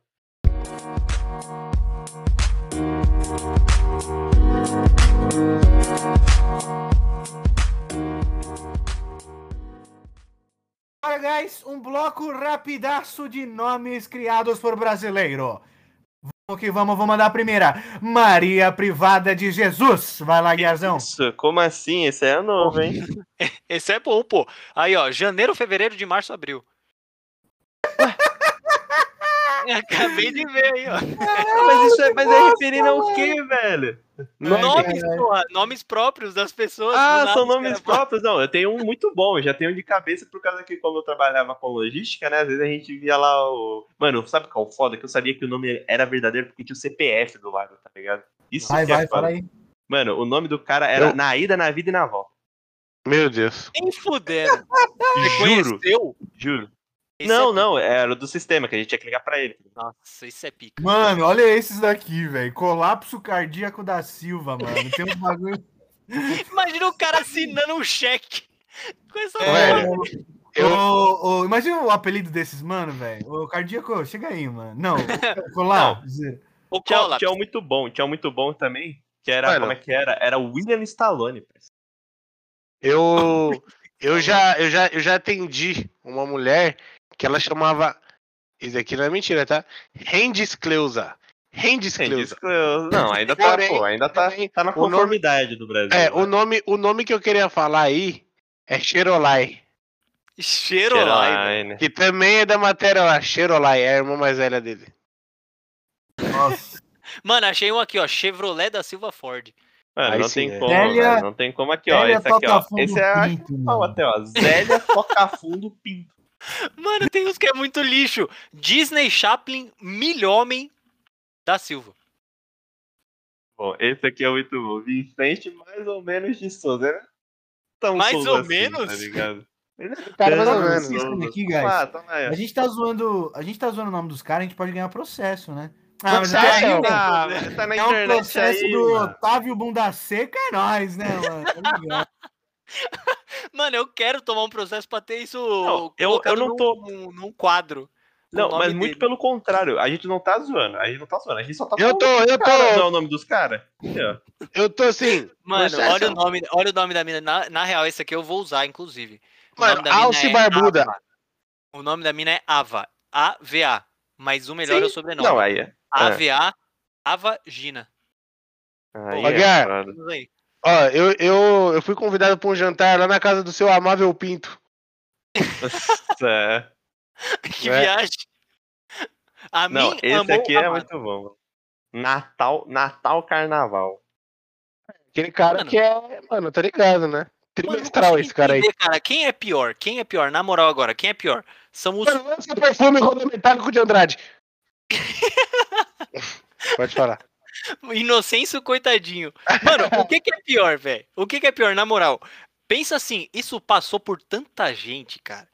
Olha, guys, um bloco rapidaço de nomes criados por brasileiro. Vamos que vamos, vou mandar a primeira. Maria Privada de Jesus. Vai lá, Guiazão. Isso, como assim? Esse é novo, hein? Esse é bom, pô. Aí, ó, janeiro, fevereiro, de março, abril. Acabei de ver aí, ó. mas isso é, mas é referindo ao quê, velho? Nomes, porra, nomes próprios das pessoas. Ah, são nomes próprios? Não, eu tenho um muito bom, eu já tenho um de cabeça por causa que como eu trabalhava com logística, né? Às vezes a gente via lá o. Mano, sabe qual é o foda? Que eu sabia que o nome era verdadeiro porque tinha o CPF do lado, tá ligado? Isso Vai, que é vai, foda. fala aí. Mano, o nome do cara era Eu- na ida, na vida e na volta. Meu Deus. Nem fudendo. Você Juro, juro. Esse não, é não, era do sistema, que a gente tinha que ligar pra ele. Nossa, isso é pica. Mano, olha esses daqui, velho. Colapso cardíaco da Silva, mano. Tem um bagulho. Imagina o cara assinando um cheque. Com essa É. Eu- ô, imagina o apelido desses, mano, velho. O cardíaco, chega aí, mano. Não, colar. O Tinha, um muito bom, tinha um muito bom também, que era, Mano. como é que era? Era o William Stallone. Eu, eu, já, eu, já, eu já atendi uma mulher que ela chamava. Isso aqui não é mentira, tá? Rendiscleusa. disse que eu- Não, ainda tá, Porém, pô, ainda tá, porém, tá na o nome- conformidade do Brasil. É, né? o nome, o nome que eu queria falar aí é Xerolai. Cheiro lá, velho. Caroline. Que também é da matéria lá. Xerolai, é a irmã mais velha dele. Nossa. Mano, achei um aqui, ó. Chevrolet da Silva Ford. Mano, Aí não sim, tem é. como, Zélia- velho, não tem como aqui, ó. Zélia Esse aqui, ó. Esse é a pinto, mano. até, ó. Zélia toca fundo pinto. Mano, tem uns que é muito lixo. Disney Chaplin, milhomem da Silva. Bom, esse aqui é muito bom. Vicente mais ou menos de Souza, né? Tão Mais Souza ou assim, menos? Tá ligado? Cara, mais ou menos. aqui, guys. Ah, ó. A gente tá zoando. A gente tá zoando o nome dos caras, a gente pode ganhar processo, né? Ah, mas aí, é, mas tá na é um processo aí, do mano. Otávio Bunda Seca, é nóis, né, mano? Tá ligado? Mano, eu quero tomar um processo pra ter isso Não, eu- eu não tô- num, num quadro. Não, mas muito dele. pelo contrário. A gente não tá zoando. A gente não tá zoando. A gente só tá Eu tô, eu Cara, não é tô, o nome dos caras? Eu tô assim. Mano, processo- olha o nome, olha o nome da mina. Na, na real, esse aqui eu vou usar, inclusive. O Mano, nome da mina Alce é Barbuda. Ava. O nome da mina é Ava. A-V-A. Mas o melhor é o Sim. sobrenome. Não, aí é. A-V-A. Ava Gina. Aí Ô, é aí. Ó, eu, eu, eu fui convidado pra um jantar lá na casa do seu amável Pinto. É. Que É. viagem. A Não, mim, esse aqui é amado. muito bom. mano. Natal, Natal Carnaval. Aquele cara Mano. que é, mano, tá ligado, né? Mano, Trimestral consigo esse cara aí. cara. Quem é pior? Quem é pior? Na moral agora, quem é pior? São os. Mano, lança perfume rodometálico de Andrade. Pode falar. Inocêncio, coitadinho. Mano, o que, que é pior, velho? O que, que é pior, na moral? Pensa assim, isso passou por tanta gente, cara.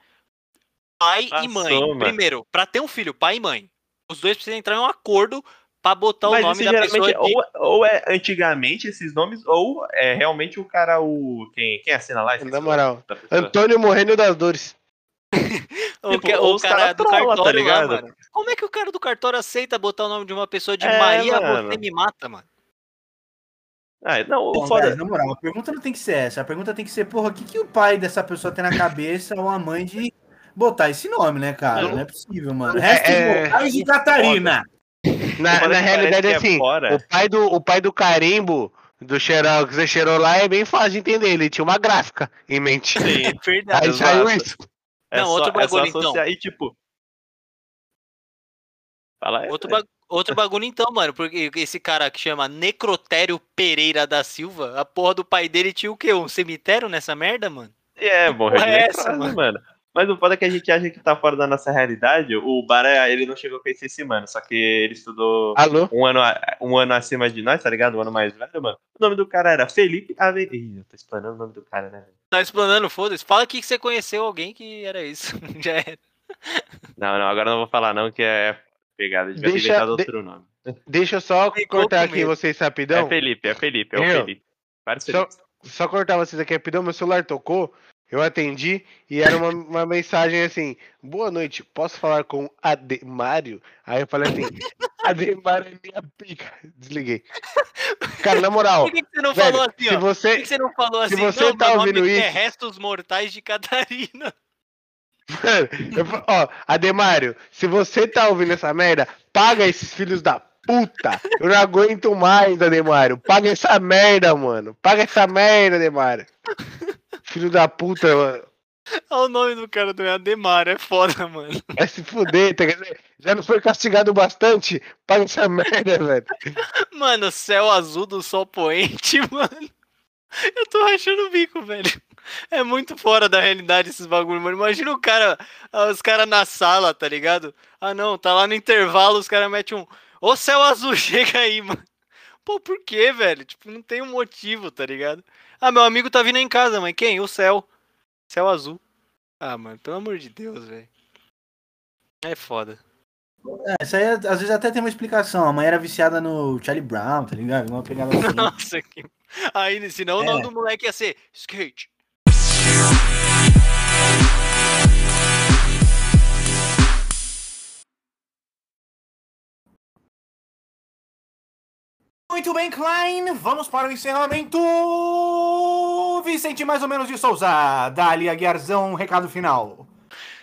Pai e mãe. Passou, mano. Primeiro, pra ter um filho, pai e mãe. Os dois precisam entrar em um acordo pra botar Mas o nome da pessoa. geralmente de- ou, ou é antigamente esses nomes, ou é realmente o cara, o. Quem, quem assina lá? Na o moral. Antônio morrendo das dores. O, Tipo, que- o os cara, cara do trola, tá cartório lá, ligado? mano. Como é que o cara do cartório aceita botar o nome de uma pessoa de É, Maria, mano. você me mata, mano? Ah, não, o Não, foda. guys, na moral, a pergunta não tem que ser essa. A pergunta tem que ser, porra, o que, que o pai dessa pessoa tem na cabeça ou a mãe de botar esse nome, né, cara? Não é possível, mano. É- mortais de Catarina. Na, na realidade, é assim, fora. o pai, do, o pai do carimbo do Xerox, que você cheirou lá, é bem fácil de entender. Ele tinha uma gráfica em mente. Sim, É verdade. Aí saiu isso. é Não, só, outro é bagulho, então. associar e tipo. Fala aí. Outro, ba- outro bagulho então, mano, porque esse cara que chama Necrotério Pereira da Silva, a porra do pai dele tinha o quê? Um cemitério nessa merda, mano? É, Porra é essa, mano? mano. Mas o foda é que a gente acha que tá fora da nossa realidade. O Bara, ele não chegou a conhecer esse mano, só que ele estudou Alô? um ano, a- um ano acima de nós, tá ligado? Um ano mais velho, mano. O nome do cara era Felipe Avenida. Ih, eu tô explanando o nome do cara, né? Tá explanando, foda-se. Fala aqui que você conheceu alguém que era isso. Já era. Não, não, agora eu não vou falar não, que é pegada. Devia ter Deixa- inventado de- outro nome. Deixa eu só Ficou cortar aqui medo. vocês rapidão. É Felipe, é Felipe, é o Eu? Felipe. Vários Só- Felipes. Só cortar vocês aqui rapidão, meu celular tocou, eu atendi e era uma, uma mensagem assim: Boa noite, posso falar com Ademário? Aí eu falei assim: Ademário é minha pica. Desliguei. Cara, na moral, Por que, que você não velho, falou assim, se ó? Por que, você. que você não falou se assim? você não, tá meu nome ouvindo é isso- Restos Mortais de Catarina. Eu fa- ó, Ademário, se você tá ouvindo essa merda, paga esses filhos da puta. Eu não aguento mais, Ademário. Paga essa merda, mano. Paga essa merda, Ademário. Filho da puta, mano. Olha o nome do cara do Ademar, é foda, mano. Vai se fuder, tá? Quer dizer, já não foi castigado bastante? Paga essa merda, velho. Mano, céu azul do sol poente, mano. Eu tô rachando o bico, velho. É muito fora da realidade esses bagulho, mano. Imagina o cara, ah, os caras na sala, tá ligado? Ah, não, tá lá no intervalo, os caras metem um. Ô céu azul, chega aí, mano. Pô, por quê, velho? Tipo, não tem um motivo, tá ligado? Ah, meu amigo tá vindo em casa, mãe. Quem? O céu. Céu azul. Ah, mano, pelo amor de Deus, velho. É foda. É, isso aí às vezes até tem uma explicação. A mãe era viciada no Charlie Brown, tá ligado? Uma pegada assim. Nossa, que. Aí, senão o nome É. do moleque ia ser Skate. Muito bem, Klein. Vamos para o encerramento. Vicente, mais ou menos de Souza. Dali Aguiarzão, um recado final.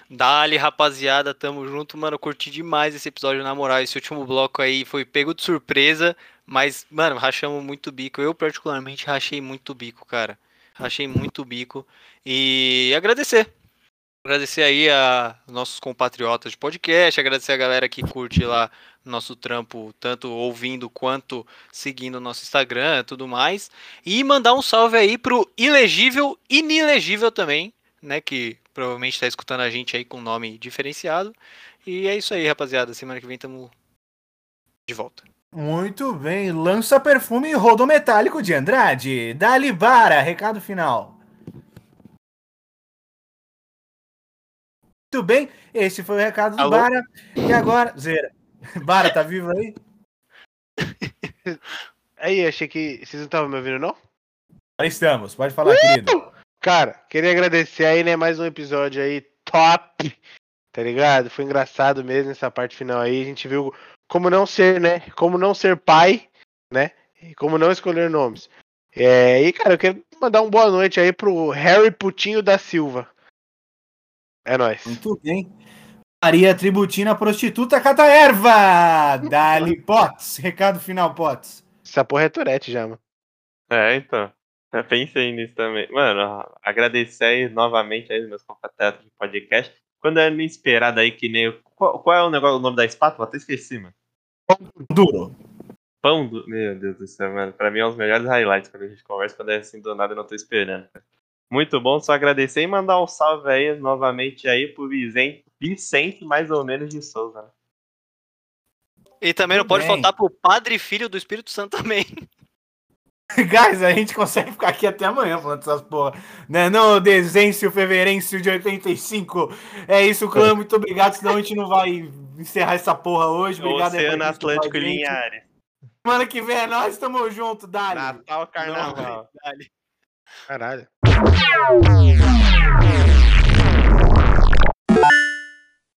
Dali, rapaziada, tamo junto, mano. Curti demais esse episódio, na moral. Esse último bloco aí foi pego de surpresa, mas, mano, rachamos muito bico. Eu, particularmente, rachei muito bico, cara. Rachei muito bico. E agradecer. Agradecer aí a nossos compatriotas de podcast, agradecer a galera que curte lá nosso trampo, tanto ouvindo quanto seguindo o nosso Instagram e tudo mais. E mandar um salve aí pro ilegível, inelegível também, né? Que provavelmente tá escutando a gente aí com nome diferenciado. E é isso aí, rapaziada. Semana que vem tamo de volta. Muito bem. Lança perfume rodometálico de Andrade. Dali Bara, recado final. Muito bem. Esse foi o recado do Alô? Bara. E agora, Zera. Bara, tá vivo aí? Aí, achei que. Vocês não estavam me ouvindo, não? Aí estamos. Pode falar, querido. Cara, queria agradecer aí, né? Mais um episódio aí top. Tá ligado? Foi engraçado mesmo essa parte final aí. A gente viu como não ser, né? Como não ser pai, né? E como não escolher nomes. É, e, cara, eu quero mandar uma boa noite aí pro Harry Putinho da Silva. É nóis. Muito bem. Maria Tributina, prostituta cata erva. Dali Potts. Recado final, Potts. Essa porra é Tourette já, mano. É, então. Eu pensei nisso também. Mano, agradecer aí novamente aí os meus compatriotas de podcast. Quando é inesperado aí, que nem Qual, qual é o, negócio, o nome da espátula? Até esqueci, mano. Duro. Pão do. Meu Deus do céu, mano. Pra mim é um dos melhores highlights quando a gente conversa, quando é assim do nada eu não tô esperando. Muito bom, só agradecer e mandar um salve aí novamente aí pro Vicente, Vicente mais ou menos de Souza. Né? E também não pode bem. faltar pro Padre e Filho do Espírito Santo também. Guys, a gente consegue ficar aqui até amanhã falando dessas porra. Né? Não, Dezêncio Feverencio de 85. É isso, clã. Muito obrigado. Senão a gente não vai encerrar essa porra hoje. Obrigado aí pra Oceano Atlântico gente. Linhares. Semana que vem é nós. Tamo junto, Dali. Natal, Carnaval. Dale. Caralho.